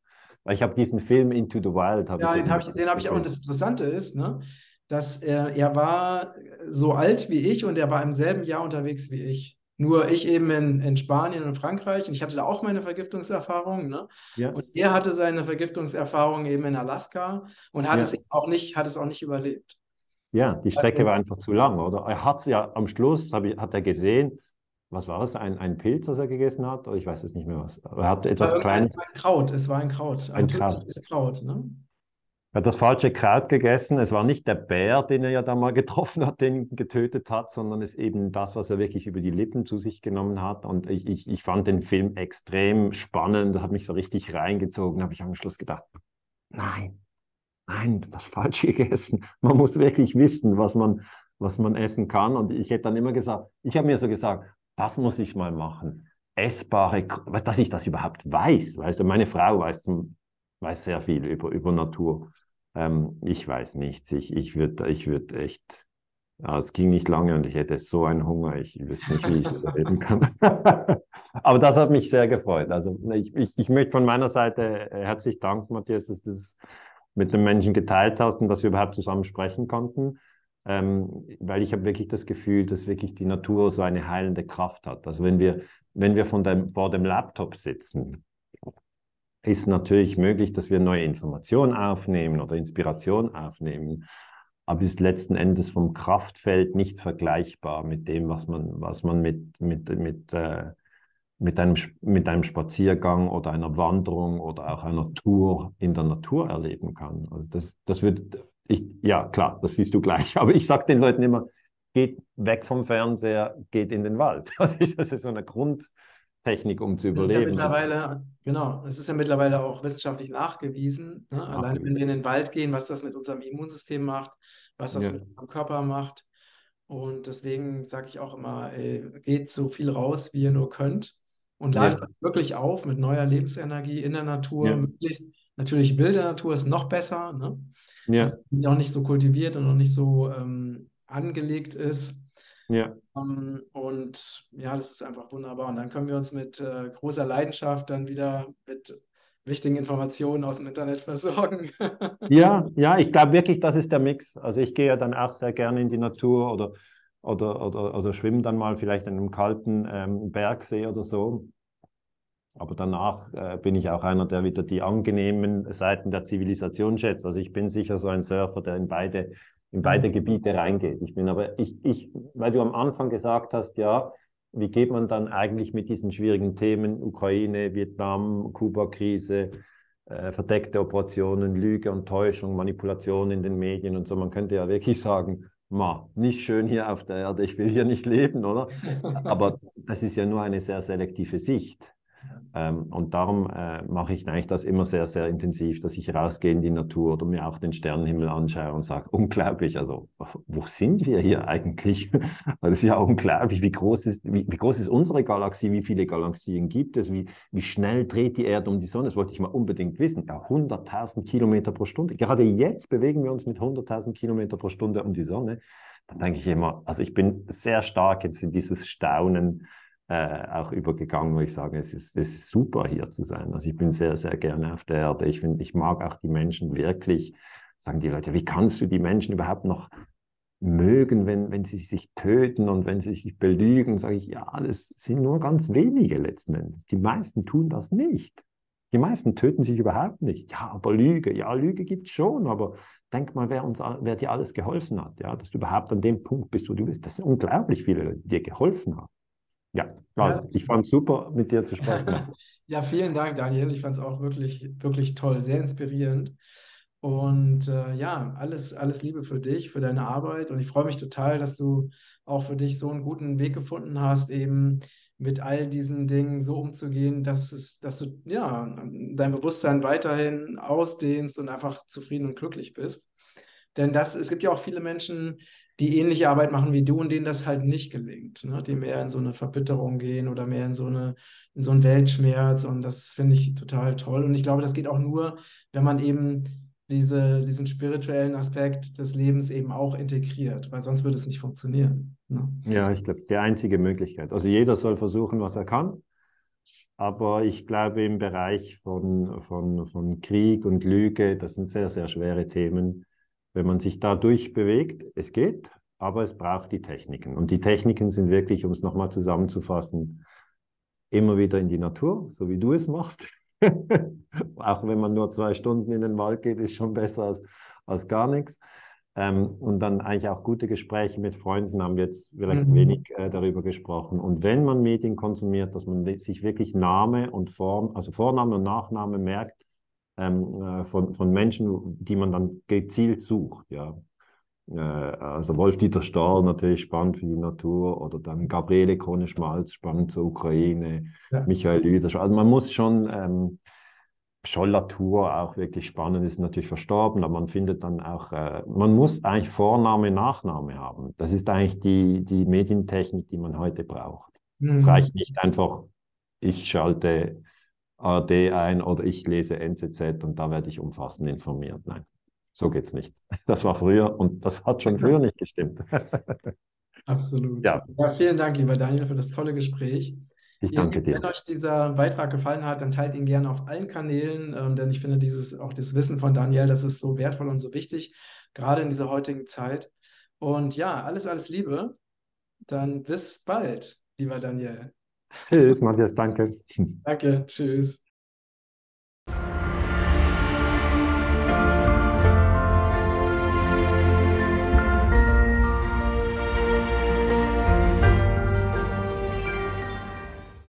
Weil ich habe diesen Film Into the Wild. Ja, den habe ich, den hab ich auch. Und das Interessante ist, ne, dass er, er war so alt wie ich und er war im selben Jahr unterwegs wie ich. Nur ich eben in, in Spanien und Frankreich und ich hatte da auch meine Vergiftungserfahrung. Ne? Ja. Und er hatte seine Vergiftungserfahrung eben in Alaska und hat, ja. es auch nicht, hat es auch nicht überlebt. Ja, die Strecke also, war einfach zu lang, oder? Er hat es ja am Schluss, ich, hat er gesehen, was war es, ein, ein Pilz, das er gegessen hat? Oder ich weiß es nicht mehr was. er hat etwas Kleines. Es war ein Kraut, es war ein Kraut. Ein, ein Kraut. Kraut ne? Er hat das falsche Kraut gegessen. Es war nicht der Bär, den er ja da mal getroffen hat, den getötet hat, sondern es ist eben das, was er wirklich über die Lippen zu sich genommen hat. Und ich, ich, ich fand den Film extrem spannend, hat mich so richtig reingezogen. Da habe ich am Schluss gedacht, nein, nein, das falsche gegessen. Man muss wirklich wissen, was man, was man essen kann. Und ich hätte dann immer gesagt, ich habe mir so gesagt, das muss ich mal machen. Essbare, dass ich das überhaupt weiß. Weißt du, meine Frau weiß, weiß sehr viel über, über Natur. Ähm, ich weiß nichts. Ich, ich würde ich würd echt Ja, es ging nicht lange und ich hätte so einen Hunger, ich wüsste nicht, wie ich überleben kann. Aber das hat mich sehr gefreut. Also ich, ich, ich möchte von meiner Seite äh, herzlich danken, Matthias, dass du das mit den Menschen geteilt hast und dass wir überhaupt zusammen sprechen konnten. Ähm, weil ich habe wirklich das Gefühl, dass wirklich die Natur so eine heilende Kraft hat. Also wenn wir, wenn wir dem, vor dem Laptop sitzen, ist natürlich möglich, dass wir neue Informationen aufnehmen oder Inspiration aufnehmen aber ist letzten Endes vom Kraftfeld nicht vergleichbar mit dem, was man, was man mit, mit, mit, äh, mit, einem, mit einem Spaziergang oder einer Wanderung oder auch einer Tour in der Natur erleben kann. Also das, das wird, ich, ja klar, das siehst du gleich, aber ich sage den Leuten immer, geht weg vom Fernseher, geht in den Wald. Also das ist so eine Grundtechnik, um zu überleben. ist ja mittlerweile, genau, es ist ja mittlerweile auch wissenschaftlich nachgewiesen. Ne? Allein wenn wir in den Wald gehen, was das mit unserem Immunsystem macht, was das ja. mit unserem Körper macht. Und deswegen sage ich auch immer, ey, geht so viel raus, wie ihr nur könnt. Und ladet ja. wirklich auf mit neuer Lebensenergie in der Natur. Ja. Möglichst natürlich wilde Natur ist noch besser, ne? Ja. Die auch nicht so kultiviert und noch nicht so ähm, angelegt ist. Ja. Um, ähm, und ja, das ist einfach wunderbar. Und dann können wir uns mit äh, großer Leidenschaft dann wieder mit wichtigen Informationen aus dem Internet versorgen. ja, ja, ich glaube wirklich, das ist der Mix. Also ich gehe ja dann auch sehr gerne in die Natur oder, oder, oder, oder schwimme dann mal vielleicht in einem kalten ähm, Bergsee oder so. Aber danach äh, bin ich auch einer, der wieder die angenehmen Seiten der Zivilisation schätzt. Also ich bin sicher so ein Surfer, der in beide, in beide Gebiete reingeht. Ich bin aber, ich, ich, weil du am Anfang gesagt hast, ja, wie geht man dann eigentlich mit diesen schwierigen Themen, Ukraine, Vietnam, Kuba-Krise, äh, verdeckte Operationen, Lüge und Täuschung, Manipulation in den Medien und so. Man könnte ja wirklich sagen, ma, nicht schön hier auf der Erde, ich will hier nicht leben, oder? Aber das ist ja nur eine sehr selektive Sicht. Ähm, und darum äh, mache ich eigentlich das immer sehr, sehr intensiv, dass ich rausgehe in die Natur oder mir auch den Sternenhimmel anschaue und sage, unglaublich, also wo sind wir hier eigentlich? das ist ja unglaublich, wie groß ist, wie, wie, groß ist unsere Galaxie, wie viele Galaxien gibt es, wie, wie schnell dreht die Erde um die Sonne? Das wollte ich mal unbedingt wissen. Ja, 100.000 Kilometer pro Stunde. Gerade jetzt bewegen wir uns mit 100.000 Kilometer pro Stunde um die Sonne. Dann denke ich immer, also ich bin sehr stark jetzt in dieses Staunen äh, auch übergegangen, wo ich sage, es ist, es ist super hier zu sein. Also ich bin sehr, sehr gerne auf der Erde. Ich finde, ich mag auch die Menschen wirklich. Sagen die Leute, wie kannst du die Menschen überhaupt noch mögen, wenn, wenn sie sich töten und wenn sie sich belügen? Sage ich, ja, das sind nur ganz wenige letzten Endes. Die meisten tun das nicht. Die meisten töten sich überhaupt nicht. Ja, aber Lüge, ja, Lüge gibt es schon, aber denk mal, wer, uns, wer dir alles geholfen hat, ja, dass du überhaupt an dem Punkt bist, wo du bist. Das sind unglaublich viele, dir geholfen haben. Ja, also ich fand es super, mit dir zu sprechen. ja, vielen Dank, Daniel. Ich fand es auch wirklich, wirklich toll, sehr inspirierend. Und äh, ja, alles, alles Liebe für dich, für deine Arbeit. Und ich freue mich total, dass du auch für dich so einen guten Weg gefunden hast, eben mit all diesen Dingen so umzugehen, dass, es, dass du ja, dein Bewusstsein weiterhin ausdehnst und einfach zufrieden und glücklich bist. Denn das, es gibt ja auch viele Menschen, die ähnliche Arbeit machen wie du und denen das halt nicht gelingt, ne? die mehr in so eine Verbitterung gehen oder mehr in so, eine, in so einen Weltschmerz und das finde ich total toll und ich glaube, das geht auch nur, wenn man eben diese, diesen spirituellen Aspekt des Lebens eben auch integriert, weil sonst würde es nicht funktionieren. Ne? Ja, ich glaube, die einzige Möglichkeit. Also jeder soll versuchen, was er kann, aber ich glaube, im Bereich von, von, von Krieg und Lüge, das sind sehr, sehr schwere Themen, wenn man sich da durchbewegt, es geht, aber es braucht die Techniken. Und die Techniken sind wirklich, um es nochmal zusammenzufassen, immer wieder in die Natur, so wie du es machst. Auch wenn man nur zwei Stunden in den Wald geht, ist schon besser als, als gar nichts. Ähm, und dann eigentlich auch gute Gespräche mit Freunden haben wir jetzt vielleicht mhm. wenig äh, darüber gesprochen. Und wenn man Medien konsumiert, dass man sich wirklich Name und Form, also Vorname und Nachname merkt, ähm, äh, von, von Menschen, die man dann gezielt sucht. Ja. Äh, also Wolf-Dieter Stahl natürlich spannend für die Natur oder dann Gabriele Krone-Schmalz spannend zur Ukraine, ja. Michael Lüder. Also man muss schon, ähm, Scholl-Latour auch wirklich spannend, ist natürlich verstorben, aber man findet dann auch, äh, man muss eigentlich Vorname, Nachname haben. Das ist eigentlich die, die Medientechnik, die man heute braucht. Mhm. Es reicht nicht einfach, ich schalte ARD ein oder ich lese NZZ und da werde ich umfassend informiert. Nein. so geht es nicht. Das war früher und das hat schon früher nicht gestimmt. Absolut. Ja. ja. vielen Dank, lieber Daniel, für das tolle Gespräch. Ich danke dir. Wenn euch dieser Beitrag gefallen hat, dann teilt ihn gerne auf allen Kanälen, ähm, denn ich finde dieses, auch das Wissen von Daniel, das ist so wertvoll und so wichtig, gerade in dieser heutigen Zeit. Und ja, alles, alles Liebe. Dann bis bald, lieber Daniel. Tschüss, Matthias, danke. Danke, tschüss.